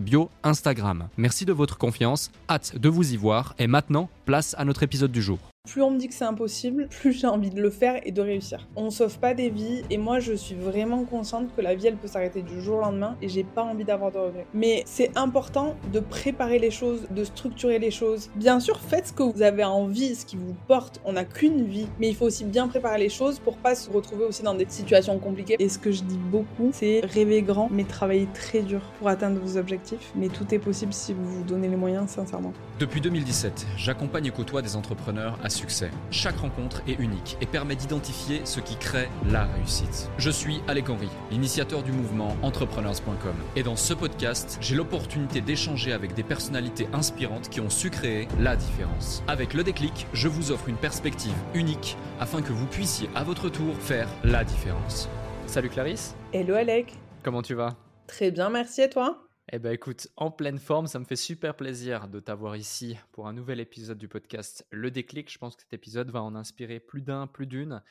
bio Instagram. Merci de votre confiance, hâte de vous y voir et maintenant, place à notre épisode du jour. Plus on me dit que c'est impossible, plus j'ai envie de le faire et de réussir. On sauve pas des vies et moi je suis vraiment consciente que la vie elle peut s'arrêter du jour au lendemain et j'ai pas envie d'avoir de regrets. Mais c'est important de préparer les choses, de structurer les choses. Bien sûr, faites ce que vous avez envie, ce qui vous porte. On n'a qu'une vie, mais il faut aussi bien préparer les choses pour pas se retrouver aussi dans des situations compliquées. Et ce que je dis beaucoup, c'est rêver grand mais travailler très dur pour atteindre vos objectifs. Mais tout est possible si vous vous donnez les moyens sincèrement. Depuis 2017, j'accompagne et côtoie des entrepreneurs à succès. Chaque rencontre est unique et permet d'identifier ce qui crée la réussite. Je suis Alec Henry, l'initiateur du mouvement entrepreneurs.com. Et dans ce podcast, j'ai l'opportunité d'échanger avec des personnalités inspirantes qui ont su créer la différence. Avec le déclic, je vous offre une perspective unique afin que vous puissiez à votre tour faire la différence. Salut Clarisse. Hello Alec. Comment tu vas? Très bien, merci et toi? Eh bien écoute, en pleine forme, ça me fait super plaisir de t'avoir ici pour un nouvel épisode du podcast Le Déclic. Je pense que cet épisode va en inspirer plus d'un, plus d'une.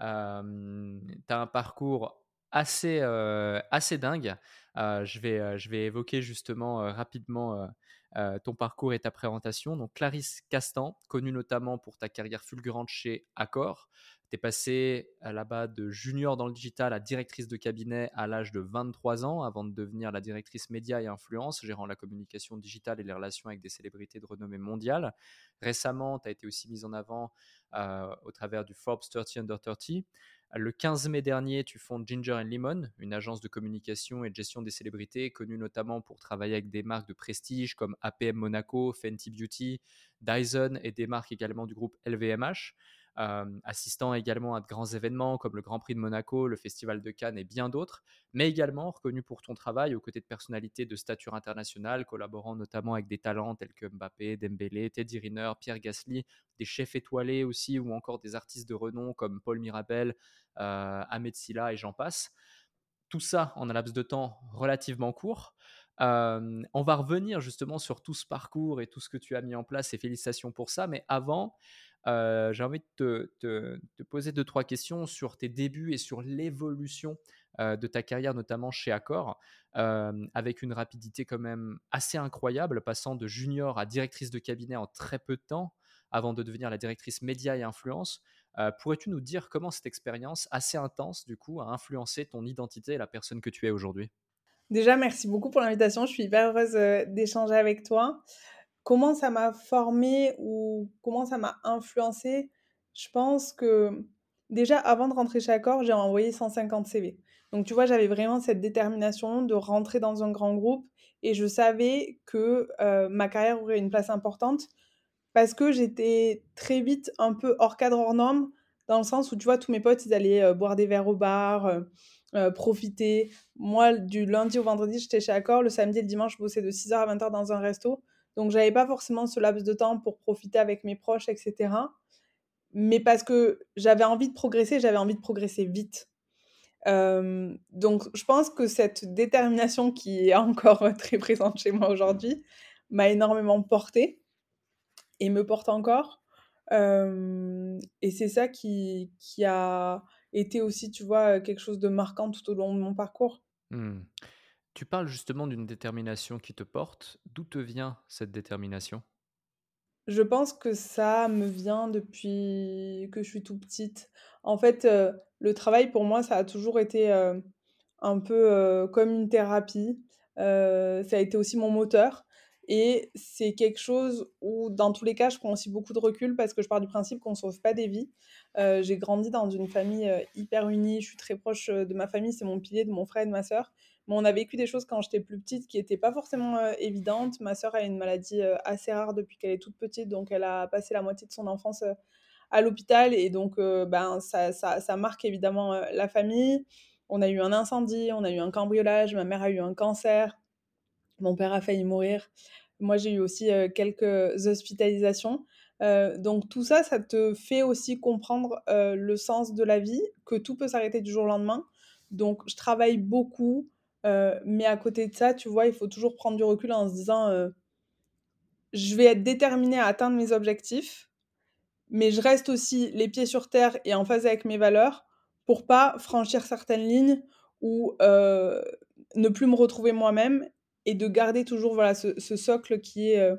Euh, tu as un parcours assez, euh, assez dingue. Euh, je, vais, je vais évoquer justement rapidement ton parcours et ta présentation. Donc Clarisse Castan, connue notamment pour ta carrière fulgurante chez Accor, tu es passé là-bas de junior dans le digital à directrice de cabinet à l'âge de 23 ans avant de devenir la directrice média et influence, gérant la communication digitale et les relations avec des célébrités de renommée mondiale. Récemment, tu as été aussi mise en avant euh, au travers du Forbes 30 Under 30. Le 15 mai dernier, tu fondes Ginger and Lemon, une agence de communication et de gestion des célébrités connue notamment pour travailler avec des marques de prestige comme APM Monaco, Fenty Beauty, Dyson et des marques également du groupe LVMH. Euh, assistant également à de grands événements comme le Grand Prix de Monaco, le Festival de Cannes et bien d'autres, mais également reconnu pour ton travail aux côtés de personnalités de stature internationale, collaborant notamment avec des talents tels que Mbappé, Dembélé, Teddy Riner, Pierre Gasly, des chefs étoilés aussi, ou encore des artistes de renom comme Paul Mirabel, euh, Ahmed Silla et j'en passe. Tout ça en un laps de temps relativement court. Euh, on va revenir justement sur tout ce parcours et tout ce que tu as mis en place et félicitations pour ça. Mais avant, j'ai envie de te, poser deux, trois questions sur tes débuts et sur l'évolution de ta carrière, notamment chez Accor, avec une rapidité quand même assez incroyable, passant de junior à directrice de cabinet en très peu de temps, avant de devenir la directrice média et influence. Pourrais-tu nous dire comment cette expérience assez intense, du coup, a influencé ton identité et la personne que tu es aujourd'hui? Déjà, merci beaucoup pour l'invitation. Je suis hyper heureuse d'échanger avec toi. Comment ça m'a formé ou comment ça m'a influencé Je pense que déjà avant de rentrer chez Accor, j'ai envoyé 150 CV. Donc tu vois, j'avais vraiment cette détermination de rentrer dans un grand groupe et je savais que ma carrière aurait une place importante parce que j'étais très vite un peu hors cadre, hors norme, dans le sens où tu vois, tous mes potes, ils allaient boire des verres au bar, profiter. Moi, du lundi au vendredi, j'étais chez Accor, le samedi et le dimanche, je bossais de 6h à 20h dans un resto. Donc, j'avais pas forcément ce laps de temps pour profiter avec mes proches, etc. Mais parce que j'avais envie de progresser, j'avais envie de progresser vite. donc, je pense que cette détermination qui est encore très présente chez moi aujourd'hui m'a énormément portée et me porte encore. et c'est ça qui, qui, a été aussi, tu vois, quelque chose de marquant tout au long de mon parcours. Mmh. Tu parles justement d'une détermination qui te porte. D'où te vient cette détermination? Je pense que ça me vient depuis que je suis tout petite. En fait, euh, le travail pour moi, ça a toujours été euh, un peu euh, comme une thérapie. ça a été aussi mon moteur. Et c'est quelque chose où, dans tous les cas, je prends aussi beaucoup de recul parce que je pars du principe qu'on ne sauve pas des vies. j'ai grandi dans une famille hyper unie, je suis très proche de ma famille, c'est mon pilier, de mon frère et de ma sœur. On a vécu des choses quand j'étais plus petite qui n'étaient pas forcément évidentes. Ma sœur a une maladie assez rare depuis qu'elle est toute petite, donc elle a passé la moitié de son enfance à l'hôpital et donc ben, ça, ça, marque évidemment la famille. On a eu un incendie, on a eu un cambriolage, ma mère a eu un cancer, mon père a failli mourir. Moi, j'ai eu aussi quelques hospitalisations. donc tout ça, ça te fait aussi comprendre le sens de la vie, que tout peut s'arrêter du jour au lendemain. Donc je travaille beaucoup, mais à côté de ça, tu vois, il faut toujours prendre du recul en se disant, je vais être déterminée à atteindre mes objectifs, mais je reste aussi les pieds sur terre et en phase avec mes valeurs pour pas franchir certaines lignes ou ne plus me retrouver moi-même et de garder toujours voilà ce, socle qui est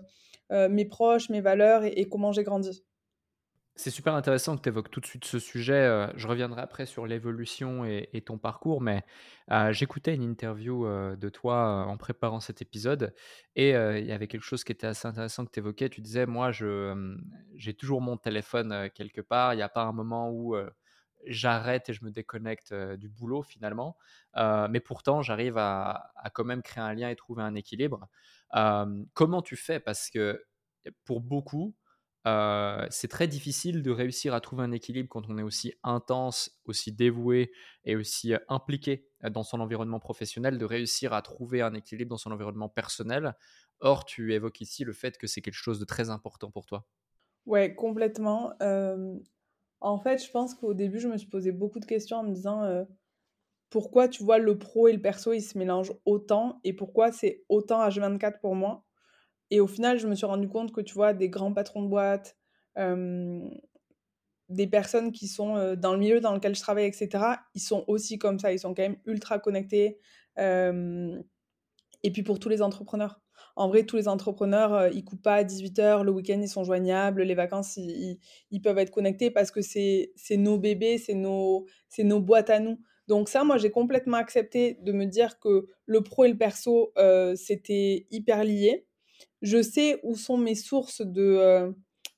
mes proches, mes valeurs et comment j'ai grandi. C'est super intéressant que tu évoques tout de suite ce sujet. je reviendrai après sur l'évolution et, ton parcours, mais j'écoutais une interview de toi en préparant cet épisode et il y avait quelque chose qui était assez intéressant que tu évoquais. Tu disais, moi, j'ai toujours mon téléphone quelque part. Il n'y a pas un moment où j'arrête et je me déconnecte du boulot finalement. mais pourtant, j'arrive à, à, quand même créer un lien et trouver un équilibre. comment tu fais? Parce que pour beaucoup, c'est très difficile de réussir à trouver un équilibre quand on est aussi intense, aussi dévoué et aussi impliqué dans son environnement professionnel, de réussir à trouver un équilibre dans son environnement personnel. Or, tu évoques ici le fait que c'est quelque chose de très important pour toi. Ouais, complètement. en fait, je pense qu'au début, je me suis posé beaucoup de questions en me disant pourquoi tu vois le pro et le perso, ils se mélangent autant et pourquoi c'est autant H24 pour moi? Et au final, je me suis rendu compte que, tu vois, des grands patrons de boîte, des personnes qui sont dans le milieu dans lequel je travaille, etc., ils sont aussi comme ça, ils sont quand même ultra connectés. et puis pour tous les entrepreneurs. En vrai, tous les entrepreneurs, ils coupent pas à 18h, le week-end, ils sont joignables, les vacances, ils, ils peuvent être connectés parce que c'est nos bébés, c'est nos, nos boîtes à nous. Donc ça, moi, j'ai complètement accepté de me dire que le pro et le perso, c'était hyper lié je sais où sont mes sources de euh,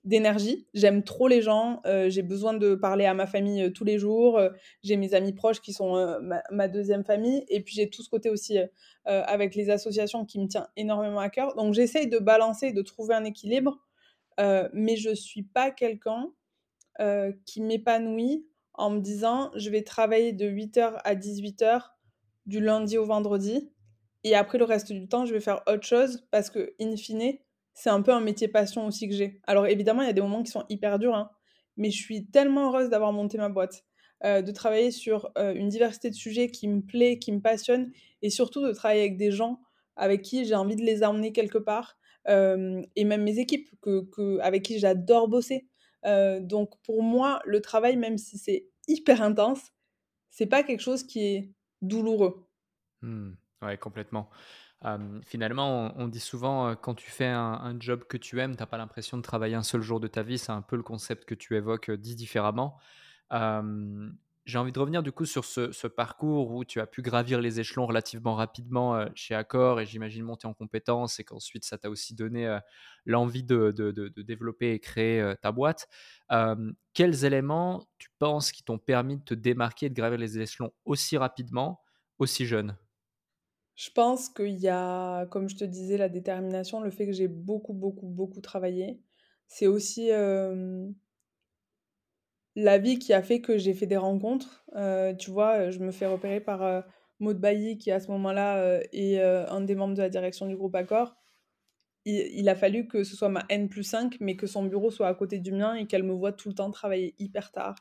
d'énergie. J'aime trop les gens. Euh, j'ai besoin de parler à ma famille euh, tous les jours. j'ai mes amis proches qui sont ma, deuxième famille. Et puis j'ai tout ce côté aussi avec les associations qui me tient énormément à cœur. Donc j'essaye de balancer, de trouver un équilibre. mais je suis pas quelqu'un qui m'épanouit en me disant je vais travailler de 8h à 18h du lundi au vendredi et après, le reste du temps, je vais faire autre chose parce que, in fine, c'est un peu un métier passion aussi que j'ai. Alors, évidemment, il y a des moments qui sont hyper durs, hein, mais je suis tellement heureuse d'avoir monté ma boîte, euh, de travailler sur euh, une diversité de sujets qui me plaît, qui me passionne, et surtout de travailler avec des gens avec qui j'ai envie de les emmener quelque part, euh, et même mes équipes que, avec qui j'adore bosser. donc, pour moi, le travail, même si c'est hyper intense, c'est pas quelque chose qui est douloureux. Mmh. Ouais, complètement. finalement, on, dit souvent quand tu fais un, job que tu aimes, tu n'as pas l'impression de travailler un seul jour de ta vie. C'est un peu le concept que tu évoques dit différemment. j'ai envie de revenir du coup sur ce, parcours où tu as pu gravir les échelons relativement rapidement chez Accor et j'imagine monter en compétences et qu'ensuite ça t'a aussi donné l'envie de, de, développer et créer ta boîte. quels éléments tu penses qui t'ont permis de te démarquer et de gravir les échelons aussi rapidement, aussi jeune? Je pense qu'il y a, comme je te disais, la détermination, le fait que j'ai beaucoup, beaucoup, beaucoup travaillé. C'est aussi la vie qui a fait que j'ai fait des rencontres. tu vois, je me fais repérer par Maud Bailly, qui à ce moment-là est un des membres de la direction du groupe Accor. Il, a fallu que ce soit ma N plus 5, mais que son bureau soit à côté du mien et qu'elle me voit tout le temps travailler hyper tard,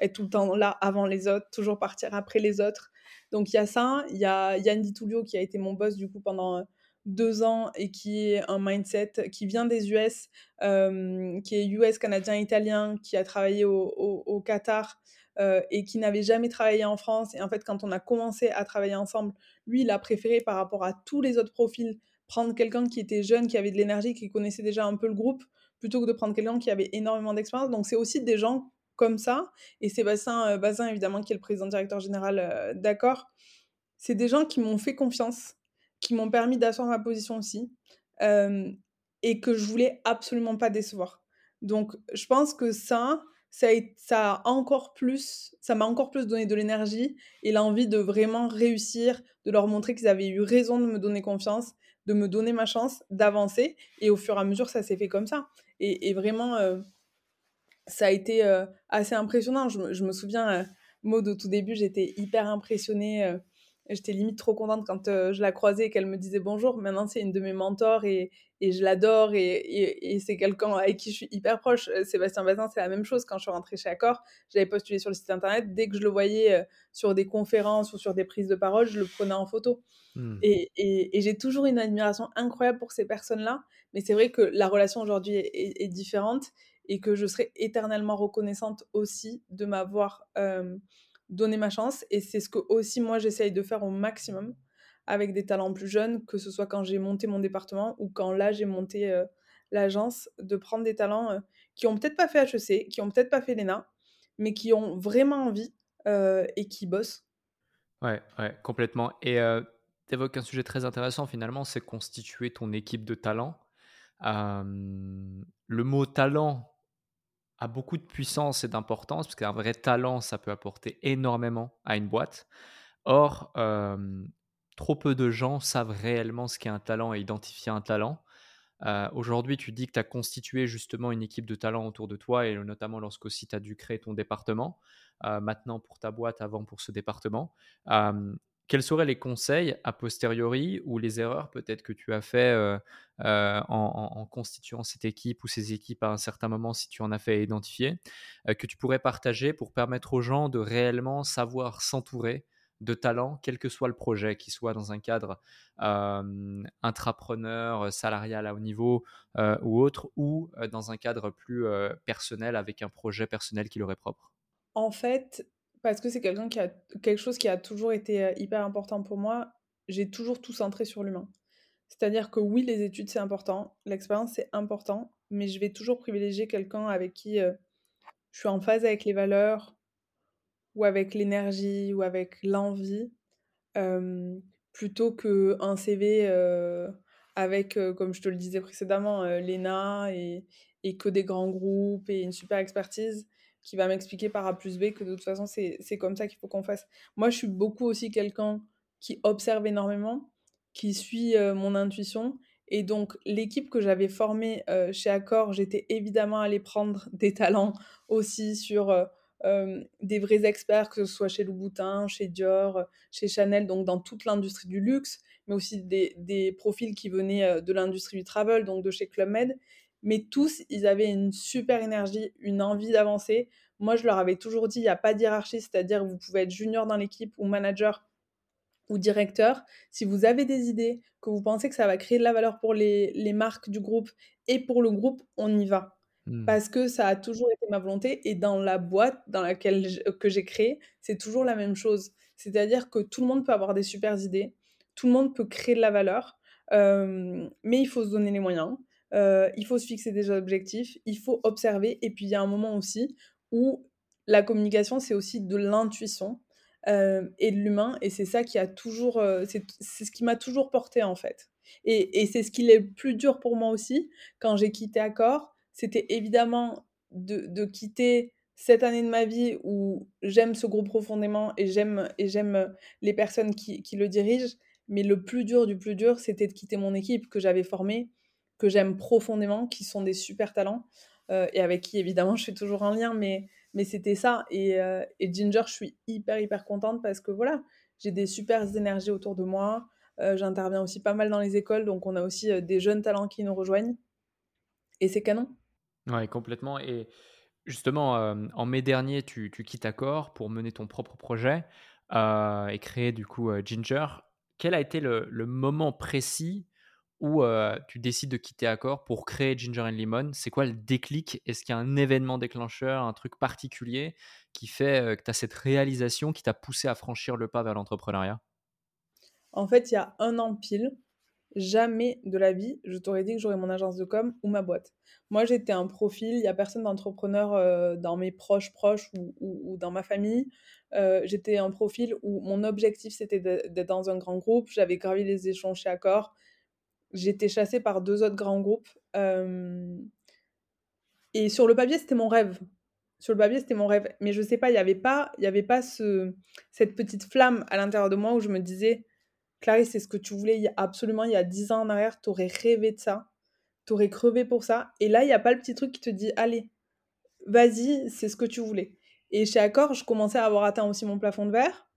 être tout le temps là avant les autres, toujours partir après les autres. Donc il y a ça, il y a Yann Di qui a été mon boss du coup pendant deux ans et qui est un mindset qui vient des US, qui est US, canadien, italien, qui a travaillé au, Qatar et qui n'avait jamais travaillé en France. Et en fait, quand on a commencé à travailler ensemble, lui, il a préféré par rapport à tous les autres profils prendre quelqu'un qui était jeune, qui avait de l'énergie, qui connaissait déjà un peu le groupe, plutôt que de prendre quelqu'un qui avait énormément d'expérience. Donc c'est aussi des gens comme ça. Et Sébastien euh, Bazin, évidemment, qui est le président directeur général euh, d'accord, c'est des gens qui m'ont fait confiance. qui m'ont permis d'asseoir ma position aussi, et que je voulais absolument pas décevoir. Donc je pense que ça, ça a encore plus ça m'a encore plus donné de l'énergie et l'envie de vraiment réussir, de leur montrer qu'ils avaient eu raison de me donner confiance, de me donner ma chance, d'avancer et au fur et à mesure, ça s'est fait comme ça et vraiment, ça a été, assez impressionnant. Je me souviens, Maud, au tout début, j'étais hyper impressionnée, j'étais limite trop contente quand, je la croisais et qu'elle me disait bonjour. Maintenant, c'est une de mes mentors et et je l'adore et, c'est quelqu'un avec qui je suis hyper proche. Euh, Sébastien Bazin, c'est la même chose. Quand je suis rentrée chez Accor, j'avais postulé sur le site internet. Dès que je le voyais euh, sur des conférences ou sur des prises de parole, je le prenais en photo. Hmm. Et, j'ai toujours une admiration incroyable pour ces personnes-là. Mais c'est vrai que la relation aujourd'hui est, différente et que je serai éternellement reconnaissante aussi de m'avoir euh, donné ma chance. Et c'est ce que aussi moi j'essaye de faire au maximum avec des talents plus jeunes, que ce soit quand j'ai monté mon département ou quand là j'ai monté euh, l'agence, de prendre des talents euh, qui ont peut-être pas fait HEC, qui ont peut-être pas fait l'ENA, mais qui ont vraiment envie et qui bossent. Ouais, ouais, complètement. Et tu évoques un sujet très intéressant finalement, c'est constituer ton équipe de talents. le mot talent a beaucoup de puissance et d'importance, parce qu'un vrai talent, ça peut apporter énormément à une boîte. Or, trop peu de gens savent réellement ce qu'est un talent et identifier un talent. Euh, aujourd'hui, tu dis que tu as constitué justement une équipe de talents autour de toi, et notamment lorsqu'aussi tu as dû créer ton département, euh, maintenant pour ta boîte, avant pour ce département. Euh, quels seraient les conseils a posteriori ou les erreurs peut-être que tu as fait en, en, constituant cette équipe ou ces équipes à un certain moment, si tu en as fait identifier, que tu pourrais partager pour permettre aux gens de réellement savoir s'entourer de talent, quel que soit le projet, qu'il soit dans un cadre intrapreneur, salarial à haut niveau ou autre, ou dans un cadre plus personnel avec un projet personnel qui leur est propre? En fait, parce que c'est quelqu'un qui a quelque chose qui a toujours été hyper important pour moi, j'ai toujours tout centré sur l'humain. C'est-à-dire que oui, les études c'est important, l'expérience c'est important, mais je vais toujours privilégier quelqu'un avec qui je suis en phase avec les valeurs, ou avec l'énergie ou avec l'envie, plutôt qu'un CV avec, comme je te le disais précédemment, l'ENA et, et, que des grands groupes et une super expertise qui va m'expliquer par A plus B que de toute façon c'est comme ça qu'il faut qu'on fasse. Moi je suis beaucoup aussi quelqu'un qui observe énormément, qui suit mon intuition et donc, l'équipe que j'avais formée chez Accor, j'étais évidemment allée prendre des talents aussi sur des vrais experts, que ce soit chez Louboutin, chez Dior, chez Chanel, donc dans toute l'industrie du luxe, mais aussi des, profils qui venaient de l'industrie du travel, donc de chez Club Med. Mais tous, ils avaient une super énergie, une envie d'avancer. Moi, je leur avais toujours dit, il n'y a pas de hiérarchie, c'est-à-dire vous pouvez être junior dans l'équipe ou manager ou directeur. Si vous avez des idées, que vous pensez que ça va créer de la valeur pour les, les marques du groupe et pour le groupe, on y va. Mmh. Parce que ça a toujours été ma volonté et dans la boîte dans laquelle que j'ai créé, c'est toujours la même chose. C'est-à-dire que tout le monde peut avoir des super idées, tout le monde peut créer de la valeur, mais il faut se donner les moyens, il faut se fixer des objectifs, il faut observer et puis il y a un moment aussi où la communication, c'est aussi de l'intuition et de l'humain et c'est ça qui a toujours, c'est ce qui m'a toujours porté en fait. Et, et c'est ce qui est le plus dur pour moi aussi quand j'ai quitté Accor, c'était évidemment de, quitter cette année de ma vie où j'aime ce groupe profondément et j'aime et j'aime les personnes qui, le dirigent. Mais le plus dur du plus dur, c'était de quitter mon équipe que j'avais formée, que j'aime profondément, qui sont des super talents euh, et avec qui évidemment je suis toujours en lien. Mais, mais c'était ça. Et, euh, et, Ginger, je suis hyper hyper contente parce que voilà, j'ai des super énergies autour de moi. Euh, j'interviens aussi pas mal dans les écoles, donc on a aussi des jeunes talents qui nous rejoignent. Et c'est canon. Oui, complètement. Et justement, en mai dernier, tu, quittes Accor pour mener ton propre projet et créer du coup Ginger. Quel a été le, moment précis où tu décides de quitter Accor pour créer Ginger and Lemon C'est quoi le déclic? Est-ce qu'il y a un événement déclencheur, un truc particulier qui fait que tu as cette réalisation qui t'a poussé à franchir le pas vers l'entrepreneuriat? En fait, il y a un an pile, jamais de la vie, je t'aurais dit que j'aurais mon agence de com ou ma boîte. Moi, j'étais un profil, il n'y a personne d'entrepreneur dans mes proches proches ou, dans ma famille. J'étais un profil où mon objectif, c'était d'être dans un grand groupe. J'avais gravi les échanges chez Accor. J'étais chassée par deux autres grands groupes. Et sur le papier, c'était mon rêve. Sur le papier, c'était mon rêve. Mais je sais pas, il n'y avait pas, y avait pas ce, cette petite flamme à l'intérieur de moi où je me disais, Clarisse, c'est ce que tu voulais absolument il y a dix ans en arrière, tu aurais rêvé de ça t'aurais crevé pour ça. Et là, il n'y a pas le petit truc qui te dit, allez, vas-y, c'est ce que tu voulais. Et chez Accor, je commençais à avoir atteint aussi mon plafond de verre.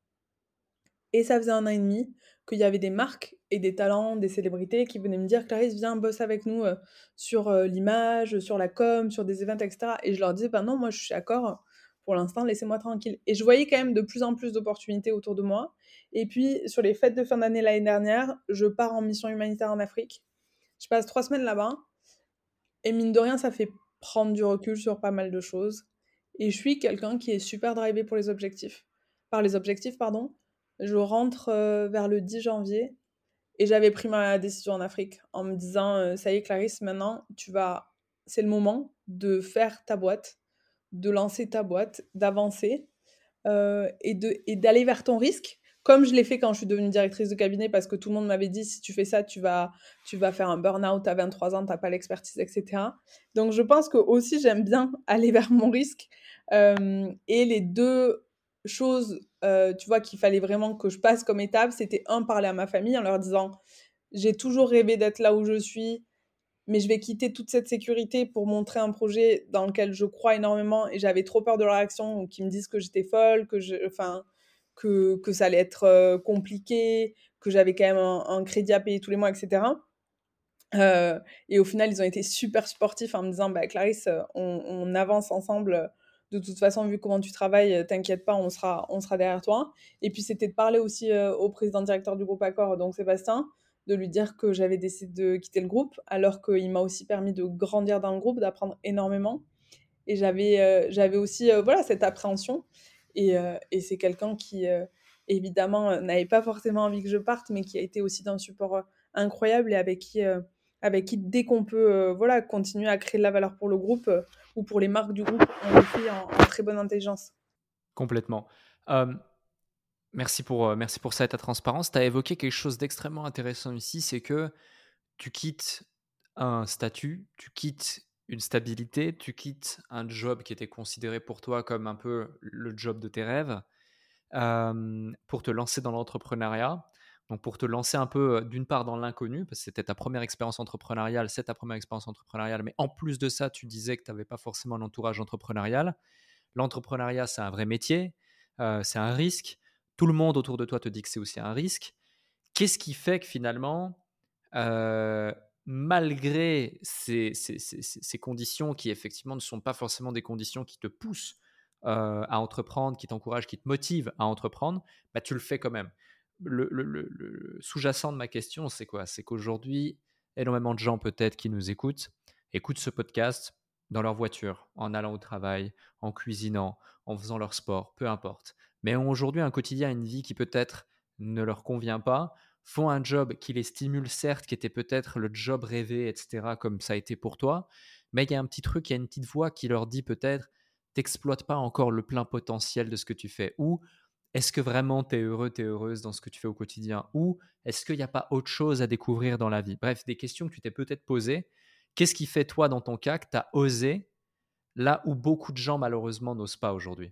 Et ça faisait un an et demi qu'il y avait des marques et des talents, des célébrités qui venaient me dire Clarisse, viens, bosse avec nous euh, sur euh, l'image, sur la com, sur des événements, etc. Et je leur disais, bah non, moi je suis Accor, pour l'instant, laissez-moi tranquille. Et je voyais quand même de plus en plus d'opportunités autour de moi. Et puis, sur les fêtes de fin d'année l'année dernière, je pars en mission humanitaire en Afrique. Je passe trois semaines là-bas. Et mine de rien, ça fait prendre du recul sur pas mal de choses. Et je suis quelqu'un qui est super drivé pour les objectifs. Par les objectifs, pardon. Je rentre euh, vers le 10 janvier et j'avais pris ma décision en Afrique en me disant euh, ça y est Clarisse, maintenant tu vas c'est le moment de faire ta boîte, de lancer ta boîte, d'avancer euh, et d'aller vers ton risque comme je l'ai fait quand je suis devenue directrice de cabinet, parce que tout le monde m'avait dit si tu fais ça, tu vas, tu vas faire un burn-out à 23 ans, tu n'as pas l'expertise, etc. Donc je pense que aussi j'aime bien aller vers mon risque. Euh, et les deux choses, euh, tu vois, qu'il fallait vraiment que je passe comme étape, c'était un, parler à ma famille en leur disant j'ai toujours rêvé d'être là où je suis, mais je vais quitter toute cette sécurité pour montrer un projet dans lequel je crois énormément et j'avais trop peur de leur réaction ou qu'ils me disent que j'étais folle, que je. Enfin que, que ça allait être euh, compliqué, que j'avais quand même un, crédit à payer tous les mois, etc. Euh, et au final, ils ont été super sportifs en me disant bah, Clarisse, on, avance ensemble. De toute façon, vu comment tu travailles, t'inquiète pas, on sera, on sera derrière toi. Et puis, c'était de parler aussi euh, au président directeur du groupe Accor, donc Sébastien, de lui dire que j'avais décidé de quitter le groupe, alors qu'il m'a aussi permis de grandir dans le groupe, d'apprendre énormément. Et j'avais j'avais aussi voilà, cette appréhension. Euh, et, c'est quelqu'un qui, euh, évidemment, euh, n'avait pas forcément envie que je parte, mais qui a été aussi d'un support incroyable et avec qui, avec qui dès qu'on peut voilà, continuer à créer de la valeur pour le groupe ou pour les marques du groupe, on le fait en, très bonne intelligence. Complètement. merci, pour, merci pour ça et ta transparence. Tu as évoqué quelque chose d'extrêmement intéressant ici, c'est que tu quittes un statut, tu quittes une stabilité, tu quittes un job qui était considéré pour toi comme un peu le job de tes rêves pour te lancer dans l'entrepreneuriat. Donc pour te lancer un peu d'une part dans l'inconnu, parce que c'était ta première expérience entrepreneuriale, c'est ta première expérience entrepreneuriale, mais en plus de ça, tu disais que tu n'avais pas forcément l'entourage entrepreneurial. L'entrepreneuriat, c'est un vrai métier, c'est un risque. Tout le monde autour de toi te dit que c'est aussi un risque. Qu'est-ce qui fait que finalement, malgré ces, conditions qui effectivement ne sont pas forcément des conditions qui te poussent à entreprendre, qui t'encouragent, qui te motivent à entreprendre, bah, tu le fais quand même. Le, sous-jacent de ma question, c'est quoi? C'est qu'aujourd'hui, énormément de gens peut-être qui nous écoutent, écoutent ce podcast dans leur voiture, en allant au travail, en cuisinant, en faisant leur sport, peu importe. Mais ont aujourd'hui un quotidien, une vie qui peut-être ne leur convient pas, font un job qui les stimule, certes, qui était peut-être le job rêvé, etc., comme ça a été pour toi, mais il y a un petit truc, il y a une petite voix qui leur dit peut-être, t'exploites pas encore le plein potentiel de ce que tu fais, ou est-ce que vraiment tu es heureux, tu heureuse dans ce que tu fais au quotidien, ou est-ce qu'il n'y a pas autre chose à découvrir dans la vie? Bref, des questions que tu t'es peut-être posées. Qu'est-ce qui fait, toi, dans ton cas, que tu as osé là où beaucoup de gens, malheureusement, n'osent pas aujourd'hui?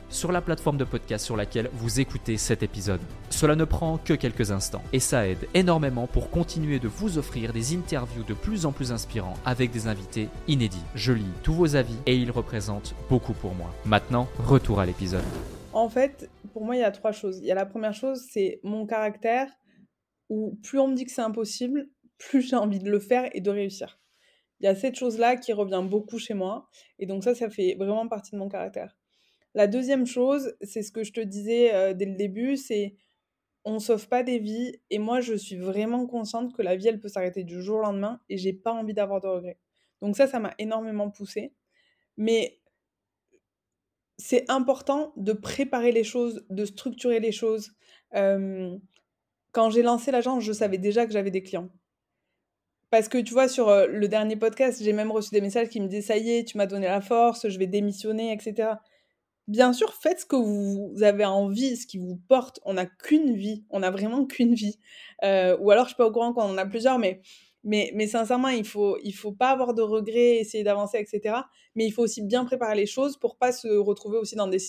sur la plateforme de podcast sur laquelle vous écoutez cet épisode. Cela ne prend que quelques instants et ça aide énormément pour continuer de vous offrir des interviews de plus en plus inspirants avec des invités inédits. Je lis tous vos avis et ils représentent beaucoup pour moi. Maintenant, retour à l'épisode. En fait, pour moi, il y a trois choses. Il y a la première chose, c'est mon caractère où plus on me dit que c'est impossible, plus j'ai envie de le faire et de réussir. Il y a cette chose-là qui revient beaucoup chez moi. Et donc ça, ça fait vraiment partie de mon caractère. La deuxième chose, c'est ce que je te disais dès le début, c'est on sauve pas des vies et moi je suis vraiment consciente que la vie elle peut s'arrêter du jour au lendemain et j'ai pas envie d'avoir de regrets. Donc ça ça m'a énormément poussée mais c'est important de préparer les choses, de structurer les choses. quand j'ai lancé l'agence, je savais déjà que j'avais des clients. Parce que tu vois, sur le dernier podcast, j'ai même reçu des messages qui me disaient Ça y est, tu m'as donné la force, je vais démissionner, etc. Bien sûr, faites ce que vous avez envie, ce qui vous porte. On n'a qu'une vie, on n'a vraiment qu'une vie. ou alors, je suis pas au courant quand on en a plusieurs, mais mais, sincèrement, il faut, il faut pas avoir de regrets, essayer d'avancer, etc. Mais il faut aussi bien préparer les choses pour pas se retrouver aussi dans des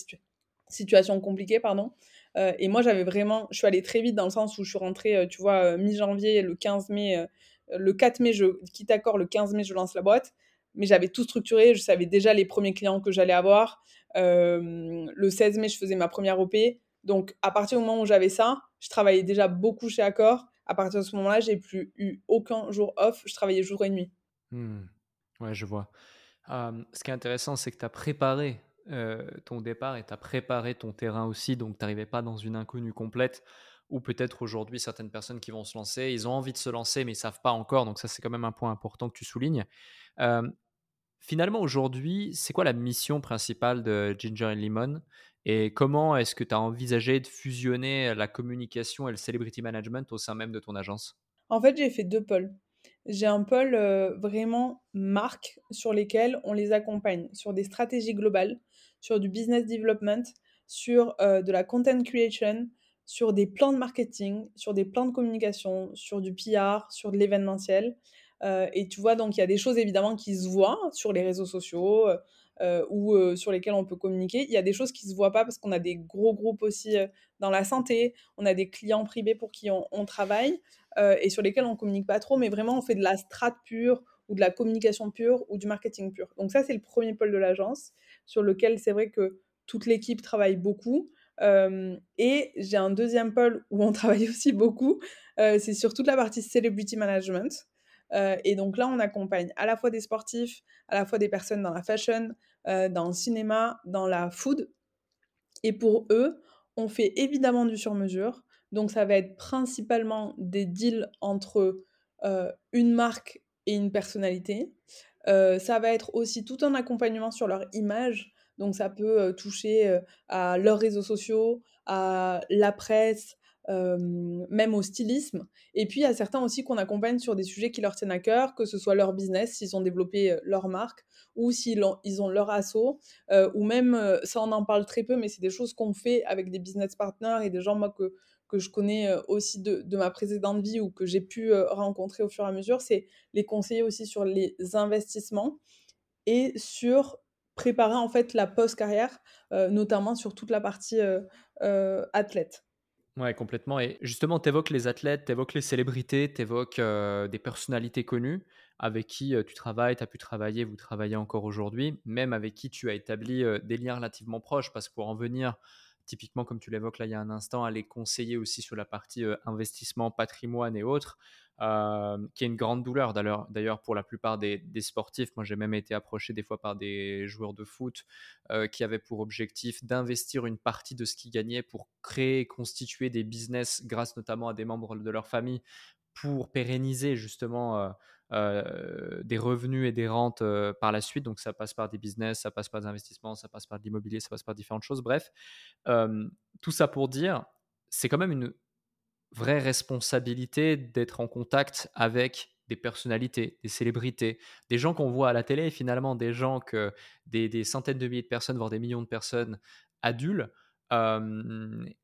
situations compliquées, pardon. Euh, et moi, j'avais vraiment, je suis allée très vite dans le sens où je suis rentrée, euh, tu vois, euh, mi-janvier, le 15 mai, le 4 mai, je quitte accord, le 15 mai, je lance la boîte. Mais j'avais tout structuré, je savais déjà les premiers clients que j'allais avoir. Le 16 mai, je faisais ma première OP. Donc, à partir du moment où j'avais ça, je travaillais déjà beaucoup chez Accor à partir de ce moment-là, j'ai plus eu aucun jour off. Je travaillais jour et nuit. Mmh. Ouais, je vois. ce qui est intéressant, c'est que tu as préparé ton départ et tu as préparé ton terrain aussi. Donc, tu n'arrivais pas dans une inconnue complète. Ou peut-être aujourd'hui, certaines personnes qui vont se lancer, ils ont envie de se lancer, mais ils ne savent pas encore. Donc, ça, c'est quand même un point important que tu soulignes. Finalement, aujourd'hui, c'est quoi la mission principale de Ginger and Lemon et comment est-ce que tu as envisagé de fusionner la communication et le celebrity management au sein même de ton agence? En fait, j'ai fait deux pôles. J'ai un pôle vraiment marque sur lesquels on les accompagne sur des stratégies globales, sur du business development, sur de la content creation, sur des plans de marketing, sur des plans de communication, sur du PR, sur de l'événementiel. Et tu vois, donc il y a des choses évidemment qui se voient sur les réseaux sociaux, euh, ou euh, sur lesquels on peut communiquer. Il y a des choses qui ne se voient pas parce qu'on a des gros groupes aussi euh, dans la santé, on a des clients privés pour qui on, travaille et sur lesquels on ne communique pas trop, mais vraiment on fait de la strat pure ou de la communication pure ou du marketing pur. Donc ça, c'est le premier pôle de l'agence sur lequel c'est vrai que toute l'équipe travaille beaucoup. et j'ai un deuxième pôle où on travaille aussi beaucoup, c'est sur toute la partie celebrity management. Euh, et donc là, on accompagne à la fois des sportifs, à la fois des personnes dans la fashion, euh, dans le cinéma, dans la food. Et pour eux, on fait évidemment du sur-mesure. Donc ça va être principalement des deals entre euh, une marque et une personnalité. ça va être aussi tout un accompagnement sur leur image. Donc ça peut toucher à leurs réseaux sociaux, à la presse, même au stylisme. Et puis, il y a certains aussi qu'on accompagne sur des sujets qui leur tiennent à cœur, que ce soit leur business, s'ils ont développé leur marque, ou s'ils ont, leur assaut, ou même, ça on en parle très peu, mais c'est des choses qu'on fait avec des business partners et des gens, moi, que, que je connais aussi de, de ma précédente vie ou que j'ai pu rencontrer au fur et à mesure, c'est les conseiller aussi sur les investissements et sur préparer en fait la post-carrière, notamment sur toute la partie athlète. Ouais, complètement. Et justement, tu évoques les athlètes, tu évoques les célébrités, tu évoques des personnalités connues avec qui tu travailles, tu as pu travailler, vous travaillez encore aujourd'hui, même avec qui tu as établi des liens relativement proches, parce que pour en venir, typiquement comme tu l'évoques là il y a un instant, à les conseiller aussi sur la partie investissement, patrimoine et autres, qui est une grande douleur d'ailleurs pour la plupart des, sportifs. Moi, j'ai même été approché des fois par des joueurs de foot qui avaient pour objectif d'investir une partie de ce qu'ils gagnaient pour créer, constituer des business grâce notamment à des membres de leur famille pour pérenniser justement des revenus et des rentes par la suite. Donc ça passe par des business, ça passe par des investissements, ça passe par de l'immobilier, ça passe par différentes choses. Bref, tout ça pour dire, c'est quand même une vraie responsabilité d'être en contact avec des personnalités, des célébrités, des gens qu'on voit à la télé, finalement, des gens que des, des, centaines de milliers de personnes, voire des millions de personnes adultes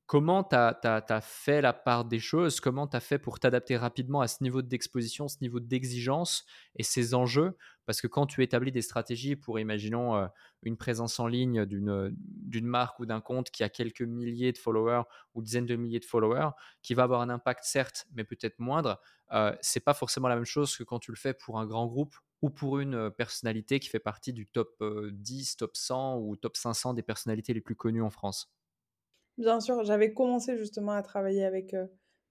comment tu as, fait la part des choses? Comment tu as fait pour t'adapter rapidement à ce niveau d'exposition, ce niveau d'exigence et ces enjeux? Parce que quand tu établis des stratégies pour, imaginons, une présence en ligne d'une marque ou d'un compte qui a quelques milliers de followers ou dizaines de milliers de followers, qui va avoir un impact certes, mais peut-être moindre, euh, c'est pas forcément la même chose que quand tu le fais pour un grand groupe ou pour une personnalité qui fait partie du top 10, top 100 ou top 500 des personnalités les plus connues en France. Bien sûr, j'avais commencé justement à travailler avec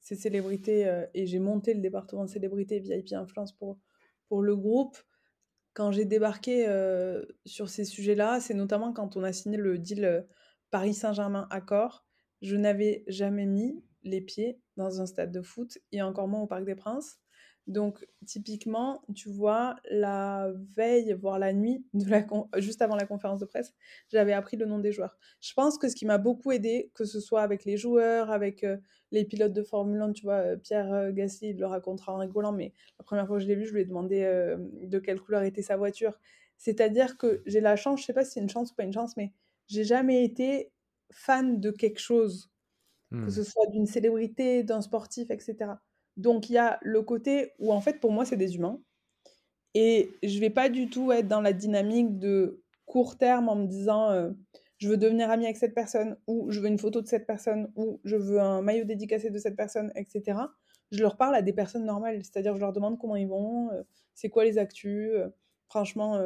ces célébrités et j'ai monté le département de célébrités VIP Influence pour, pour le groupe. Quand j'ai débarqué sur ces sujets-là, c'est notamment quand on a signé le deal Paris Saint-Germain Accord. Je n'avais jamais mis les pieds dans un stade de foot et encore moins au Parc des Princes. Donc, typiquement, tu vois, la veille, voire la nuit, de la juste avant la conférence de presse, j'avais appris le nom des joueurs. Je pense que ce qui m'a beaucoup aidé, que ce soit avec les joueurs, avec euh, les pilotes de Formule 1, tu vois, euh, Pierre euh, Gasly, il le racontera en rigolant, mais la première fois que je l'ai vu, je lui ai demandé de quelle couleur était sa voiture. C'est-à-dire que j'ai la chance, je sais pas si c'est une chance ou pas une chance, mais j'ai jamais été fan de quelque chose, que Mmh. ce soit d'une célébrité, d'un sportif, etc. Donc il y a le côté où en fait pour moi c'est des humains et je vais pas du tout être dans la dynamique de court terme en me disant euh, je veux devenir ami avec cette personne ou je veux une photo de cette personne ou je veux un maillot dédicacé de cette personne, etc. Je leur parle à des personnes normales, c'est-à-dire je leur demande comment ils vont, euh, c'est quoi les actus. euh, franchement,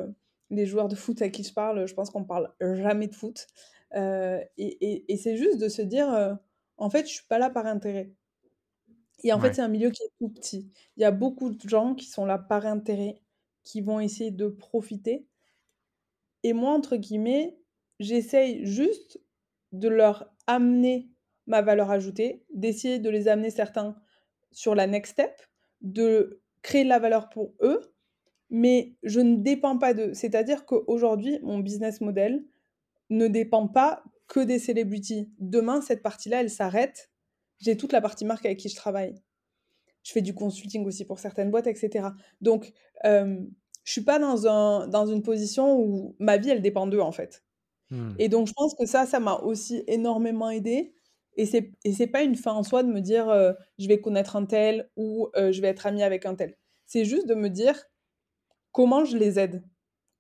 les joueurs de foot à qui je parle, je pense qu'on parle jamais de foot. Et et- et c'est juste de se dire, en fait, je suis pas là par intérêt. Et en fait, Ouais. c'est un milieu qui est tout petit. Il y a beaucoup de gens qui sont là par intérêt, qui vont essayer de profiter. Et moi, entre guillemets, j'essaye juste de leur amener ma valeur ajoutée, d'essayer de les amener certains sur la next step, de créer de la valeur pour eux, mais je ne dépends pas d'eux. C'est-à-dire qu'aujourd'hui, mon business model ne dépend pas que des celebrities. Demain, cette partie-là, elle s'arrête. J'ai toute la partie marque avec qui je travaille je fais du consulting aussi pour certaines boîtes, etc. Donc, euh, je suis pas dans, un, dans une position où ma vie, elle dépend d'eux, en fait. Mmh. Et donc, je pense que ça, ça m'a aussi énormément aidé. Et c'est, et c'est pas une fin en soi de me dire euh, je vais connaître un tel ou euh, je vais être ami avec un tel. C'est juste de me dire comment je les aide.